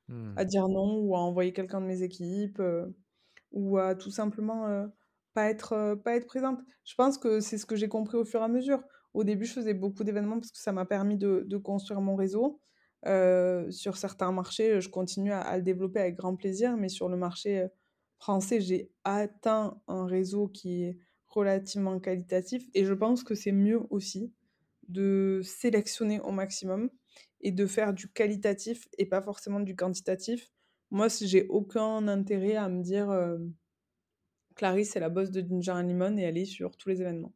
Hmm. À dire non ou à envoyer quelqu'un de mes équipes ou à tout simplement pas être, pas être présente. Je pense que c'est ce que j'ai compris au fur et à mesure. Au début, je faisais beaucoup d'événements parce que ça m'a permis de, construire mon réseau. Sur certains marchés, je continue à, le développer avec grand plaisir, mais sur le marché français, j'ai atteint un réseau qui est relativement qualitatif et je pense que c'est mieux aussi de sélectionner au maximum et de faire du qualitatif et pas forcément du quantitatif. Moi, j'ai aucun intérêt à me dire Clarisse est la boss de Ginger and Lemon et elle est sur tous les événements.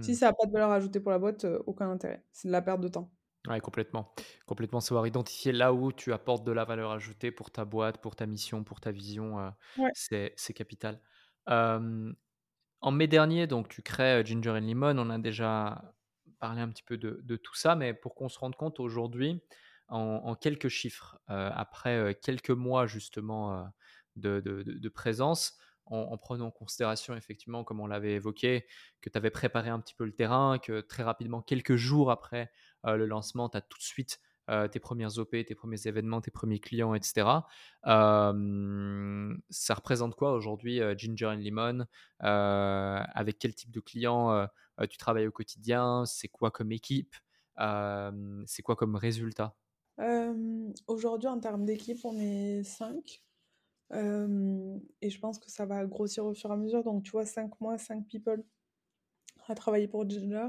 Si Hmm. ça n'a pas de valeur ajoutée pour la boîte, euh, aucun intérêt. C'est de la perte de temps. Ouais, complètement. Complètement savoir identifier là où tu apportes de la valeur ajoutée pour ta boîte, pour ta mission, pour ta vision, euh, Ouais. c'est c'est capital. Euh, en mai dernier, donc tu crées euh, Ginger and Lemon. On a déjà parlé un petit peu de, de tout ça, mais pour qu'on se rende compte aujourd'hui, en, en quelques chiffres, euh, après quelques mois justement de, de- de- de présence, en, en prenant en considération effectivement, comme on l'avait évoqué, que tu avais préparé un petit peu le terrain, que très rapidement, quelques jours après euh, le lancement, tu as tout de suite euh, tes premières OP, tes premiers événements, tes premiers clients, etc. Ça représente quoi aujourd'hui euh, Ginger and Lemon Avec quel type de clients tu travailles au quotidien? C'est quoi comme équipe? C'est quoi comme résultat? Aujourd'hui, en termes d'équipe, on est 5. Et je pense que ça va grossir au fur et à mesure. Donc, tu vois, 5 mois, 5 people à travailler pour Ginger.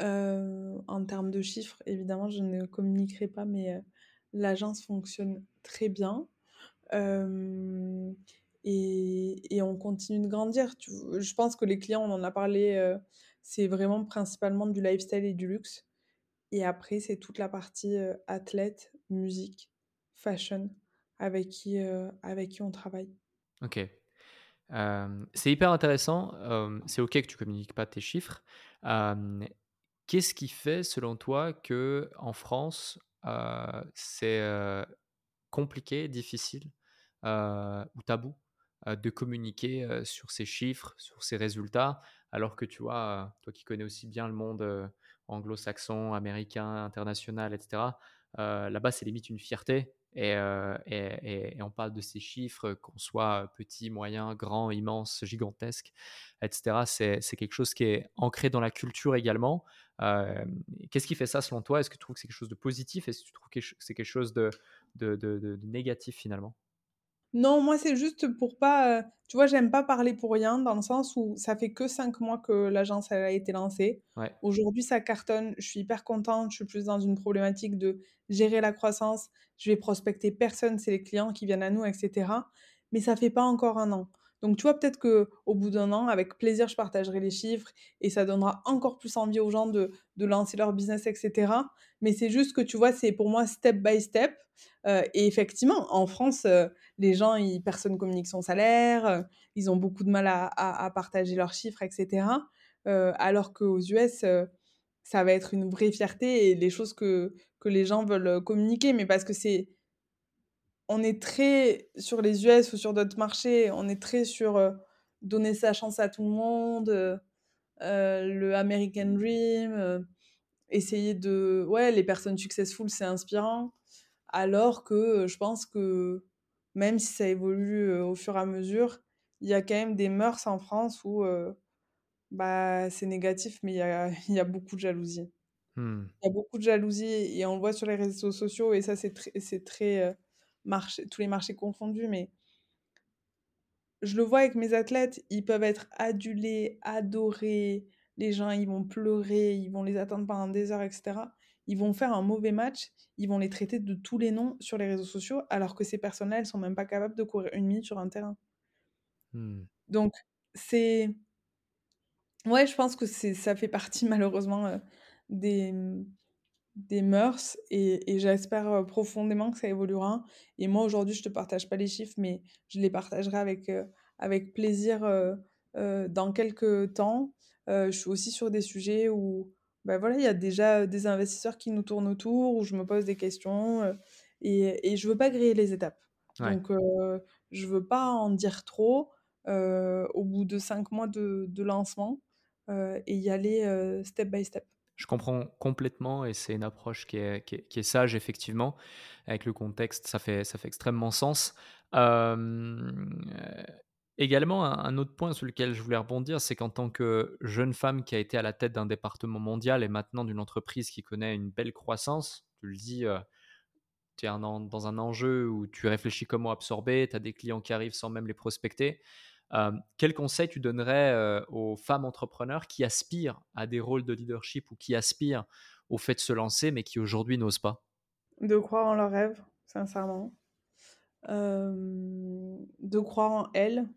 Euh, en termes de chiffres, évidemment, je ne communiquerai pas, mais euh, l'agence fonctionne très bien. Et, on continue de grandir. Je pense que les clients, on en a parlé, euh, c'est vraiment principalement du lifestyle et du luxe. Et après, c'est toute la partie euh, athlète, musique, fashion, avec qui, euh, avec qui on travaille. Ok. Euh, c'est hyper intéressant. Euh, c'est ok que tu communiques pas tes chiffres. Qu'est-ce qui fait, selon toi, que en France, c'est compliqué, difficile ou tabou de communiquer sur ces chiffres, sur ces résultats, alors que tu vois, toi qui connais aussi bien le monde anglo-saxon, américain, international, etc., là-bas, c'est limite une fierté? Et, euh, et, on parle de ces chiffres, qu'on soit petit, moyen, grand, immense, gigantesque, etc. C'est quelque chose qui est ancré dans la culture également. Euh, Qu'est-ce qui fait ça selon toi? Est-ce que tu trouves que c'est quelque chose de positif? Est-ce que tu trouves que c'est quelque chose de négatif finalement? Non, moi, c'est juste pour pas. euh, tu vois, j'aime pas parler pour rien, dans le sens où ça fait que cinq mois que l'agence elle a été lancée. Ouais. Aujourd'hui, ça cartonne. Je suis hyper contente. Je suis plus dans une problématique de gérer la croissance. Je vais prospecter personne, c'est les clients qui viennent à nous, etc. Mais ça fait pas encore un an. Donc, tu vois, peut-être que au bout d'un an, avec plaisir, je partagerai les chiffres et ça donnera encore plus envie aux gens de, de lancer leur business, etc. Mais c'est juste que, tu vois, c'est pour moi step by step. Euh, et effectivement, en France, euh, les gens, ils, personne communique son salaire, euh, ils ont beaucoup de mal à, à- partager leurs chiffres, etc. Alors qu'aux US, ça va être une vraie fierté et les choses que, que les gens veulent communiquer, mais parce que c'est, on est très sur les US ou sur d'autres marchés, on est très sur euh, donner sa chance à tout le monde, euh, euh, le American Dream, euh, essayer de, ouais, les personnes successful, c'est inspirant. Alors que je pense que même si ça évolue au fur et à mesure, il y a quand même des mœurs en France où bah, c'est négatif, mais il y a, il y a beaucoup de jalousie. Hmm. Il y a beaucoup de jalousie et on le voit sur les réseaux sociaux et ça, c'est très, marché, tous les marchés confondus. Mais je le vois avec mes athlètes, ils peuvent être adulés, adorés, les gens, ils vont pleurer, ils vont les attendre pendant des heures, et cetera. Ils vont faire un mauvais match, ils vont les traiter de tous les noms sur les réseaux sociaux, alors que ces personnes-là, elles sont même pas capables de courir une minute sur un terrain. Mmh. Donc c'est ouais, je pense que c'est ça fait partie malheureusement, heu, des, des mœurs et et j'espère, heu, profondément que ça évoluera et moi aujourd'hui, je te partage pas les chiffres, mais je les partagerai avec, heu, avec plaisir, heu, dans quelques temps. Je suis aussi sur des sujets où, bah, voilà, il y a déjà, des investisseurs qui nous tournent autour, où je me pose des questions, et et je veux pas griller les étapes. Ouais. Donc je veux pas en dire trop, au bout de 5 mois de de lancement, et y aller, step by step. Je comprends complètement et c'est une approche qui est sage effectivement. Avec le contexte, ça fait ça fait extrêmement sens. Heu, également un autre point sur lequel je voulais rebondir, c'est qu'en tant que jeune femme qui a été à la tête d'un département mondial et maintenant d'une entreprise qui connaît une belle croissance, tu le dis, heu, tu es dans un enjeu où tu réfléchis comment absorber, tu as des clients qui arrivent sans même les prospecter. Hem, quel conseil tu donnerais, heu, aux femmes entrepreneurs qui aspirent à des rôles de leadership ou qui aspirent au fait de se lancer, mais qui aujourd'hui n'osent pas? De croire en leurs rêves, sincèrement. De croire en elles,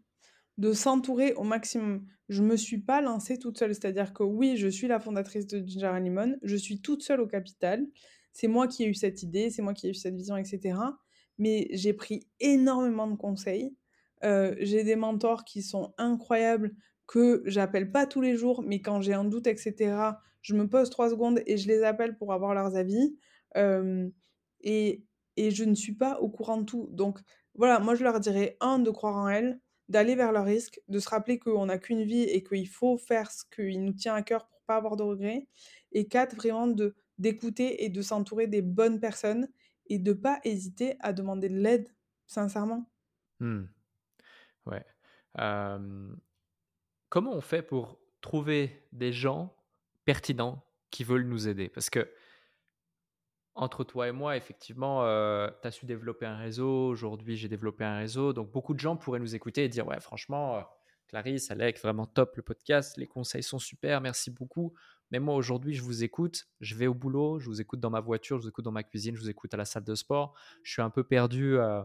de s'entourer au maximum. Je me suis pas lancée toute seule, c'est-à-dire que oui, je suis la fondatrice de Ginger Lemon, je suis toute seule au capital. C'est moi qui ai eu cette idée, c'est moi qui ai eu cette vision, et cetera. Mais j'ai pris énormément de conseils. J'ai des mentors qui sont incroyables, que j'appelle pas tous les jours, mais quand j'ai un doute, et cetera, je me pose 3 secondes et je les appelle pour avoir leurs avis. Et et je ne suis pas au courant de tout. Donc voilà, moi je leur dirais, un de croire en elles, d'aller vers leurs risques, de se rappeler qu'on n'a qu'une vie et qu'il faut faire ce qui nous tient à cœur pour pas avoir de regrets. Et 4 vraiment de d'écouter et de s'entourer des bonnes personnes et de pas hésiter à demander de l'aide, sincèrement. Mmh, ouais. Comment on fait pour trouver des gens pertinents qui veulent nous aider? Parce que Entre toi et moi, effectivement, heu, tu as su développer un réseau. Aujourd'hui, j'ai développé un réseau. Donc beaucoup de gens pourraient nous écouter et dire: «Ouais, franchement, Clarisse, Alec, vraiment top le podcast. Les conseils sont super, merci beaucoup. Mais moi, aujourd'hui, je vous écoute. Je vais au boulot, je vous écoute dans ma voiture, je vous écoute dans ma cuisine, je vous écoute à la salle de sport. Je suis un peu perdu, heu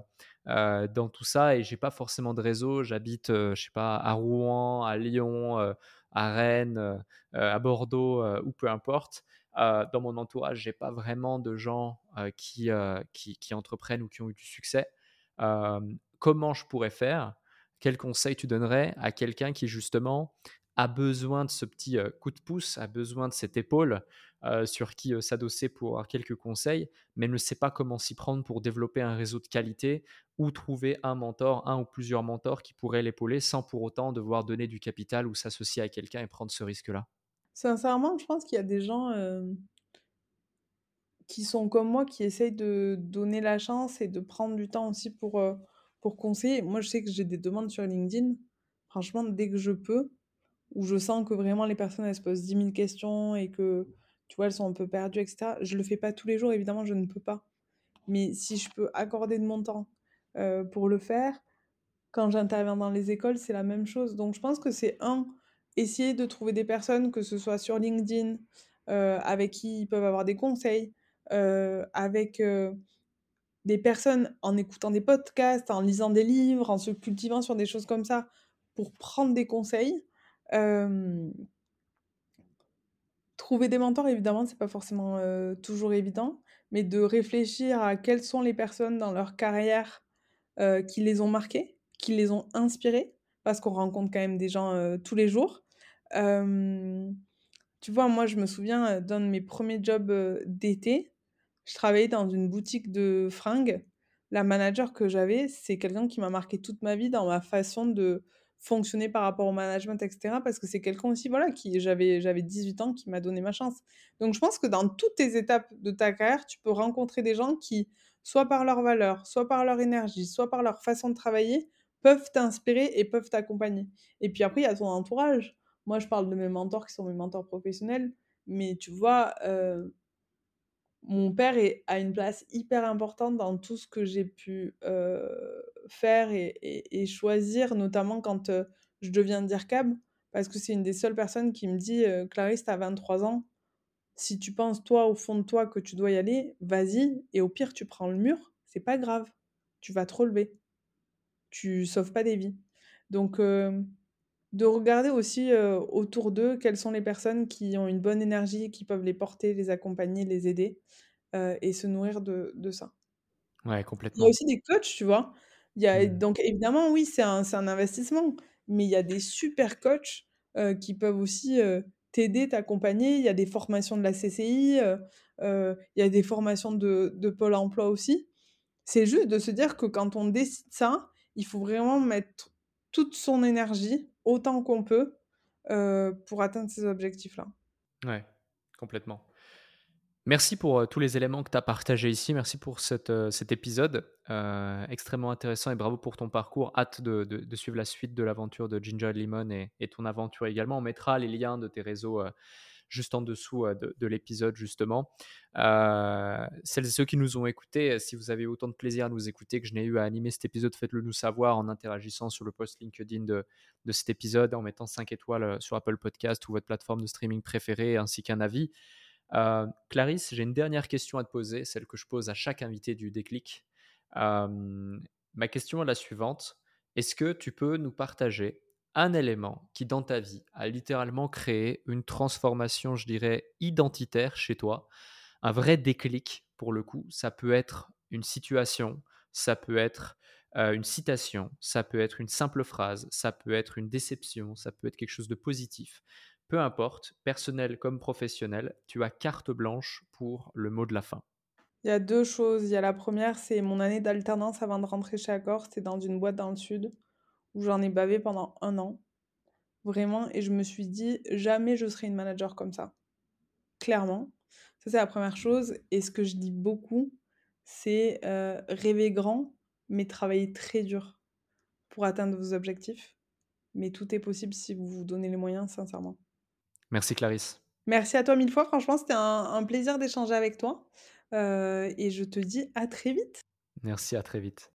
heu, dans tout ça et j'ai pas forcément de réseau. J'habite, heu, je sais pas, à Rouen, à Lyon, heu, à Rennes, à Bordeaux, ou peu importe. Dans mon entourage, j'ai pas vraiment de gens, qui, qui qui entreprennent ou qui ont eu du succès. Comment je pourrais faire? Quel conseil tu donnerais à quelqu'un qui justement a besoin de ce petit, heu, coup de pouce, a besoin de cette épaule, heu, sur qui, heu, s'adosser pour avoir quelques conseils, mais ne sait pas comment s'y prendre pour développer un réseau de qualité ou trouver un mentor, un ou plusieurs mentors qui pourraient l'épauler sans pour autant devoir donner du capital ou s'associer à quelqu'un et prendre ce risque-là? Sincèrement, je pense qu'il y a des gens, qui sont comme moi, qui essayent de donner la chance et de prendre du temps aussi pour, pour conseiller. Moi, je sais que j'ai des demandes sur LinkedIn. Franchement, dès que je peux, où je sens que vraiment les personnes, elles se posent dix mille questions et que, tu vois, elles sont un peu perdues et cetera. Je le fais pas tous les jours, évidemment, je ne peux pas. Mais si je peux accorder de mon temps, heu, pour le faire, quand j'interviens dans les écoles, c'est la même chose. Donc je pense que c'est un essayer de trouver des personnes, que ce soit sur LinkedIn, heu, avec qui ils peuvent avoir des conseils, heu, avec, des personnes en écoutant des podcasts, en lisant des livres, en se cultivant sur des choses comme ça, pour prendre des conseils. Trouver des mentors, évidemment, c'est pas forcément, toujours évident, mais de réfléchir à quelles sont les personnes dans leur carrière, qui les ont marqués, qui les ont inspirés, parce qu'on rencontre quand même des gens, tous les jours. Tu vois, moi, je me souviens, d'un de mes premiers jobs, d'été, je travaillais dans une boutique de fringues. La manager que j'avais, c'est quelqu'un qui m'a marqué toute ma vie dans ma façon de fonctionner par rapport au management et cetera, parce que c'est quelqu'un aussi, voilà, qui j'avais j'avais 18 ans, qui m'a donné ma chance. Donc je pense que dans toutes tes étapes de ta carrière, tu peux rencontrer des gens qui, soit par leurs valeurs, soit par leur énergie, soit par leur façon de travailler, peuvent t'inspirer et peuvent t'accompagner. Et puis après, il y a ton entourage. Moi, je parle de mes mentors qui sont mes mentors professionnels, mais tu vois, heu mon père est a une place hyper importante dans tout ce que j'ai pu, faire et choisir, notamment quand, je deviens DIRCAB. parce que c'est une des seules personnes qui me dit: «Heu, Clarisse, tu as 23 ans, si tu penses, toi, au fond de toi, que tu dois y aller, vas-y et au pire, tu prends le mur, c'est pas grave, tu vas te relever. Tu sauves pas des vies». Donc de regarder aussi, heu, autour d'eux, quelles sont les personnes qui ont une bonne énergie, qui peuvent les porter, les accompagner, les aider, heu et se nourrir de de ça. Ouais, Il y a complètement. aussi des coachs, tu vois? Il y a Mmh. donc évidemment, oui, c'est un un investissement, mais il y a des super coachs, heu, qui peuvent aussi, t'aider, t'accompagner. Il y a des formations de la CCI, il y a des formations de de Pôle emploi aussi. C'est juste de se dire que quand on décide ça, il faut vraiment mettre toute son énergie, autant qu'on peut, heu, pour atteindre ces objectifs-là. Ouais, complètement. Merci pour, heu, tous les éléments que tu as partagés ici. Merci pour cet, heu, cet épisode, extrêmement intéressant et bravo pour ton parcours. Hâte de suivre la suite de l'aventure de Ginger Lemon et et ton aventure également. On mettra les liens de tes réseaux, juste en dessous, heu, de de l'épisode justement. Heu, celles et ceux qui nous ont écoutés, si vous avez autant de plaisir à nous écouter que je n'ai eu à animer cet épisode, faites-le nous savoir en interagissant sur le post LinkedIn de de cet épisode, en mettant 5 étoiles, sur Apple Podcast ou votre plateforme de streaming préférée ainsi qu'un avis. Clarisse, j'ai une dernière question à te poser, celle que je pose à chaque invité du Déclic. Ma question est la suivante: est-ce que tu peux nous partager un élément qui, dans ta vie, a littéralement créé une transformation, je dirais, identitaire chez toi? Un vrai déclic pour le coup, ça peut être une situation, ça peut être, heu, une citation, ça peut être une simple phrase, ça peut être une déception, ça peut être quelque chose de positif. Peu importe, personnel comme professionnel, tu as carte blanche pour le mot de la fin. Il y a 2 choses. Il y a la première, c'est mon année d'alternance avant de rentrer chez Accor. C'était dans une boîte dans le sud où j'en ai bavé pendant un an, vraiment et je me suis dit: «Jamais je serai une manager comme ça», clairement. Ça, c'est la première chose et ce que je dis beaucoup, c'est, heu, rêver grand, mais travailler très dur pour atteindre vos objectifs, mais tout est possible si vous vous donnez les moyens, sincèrement. Merci Clarisse. Merci à toi mille fois, franchement, c'était un un plaisir d'échanger avec toi, heu et je te dis à très vite. Merci, à très vite.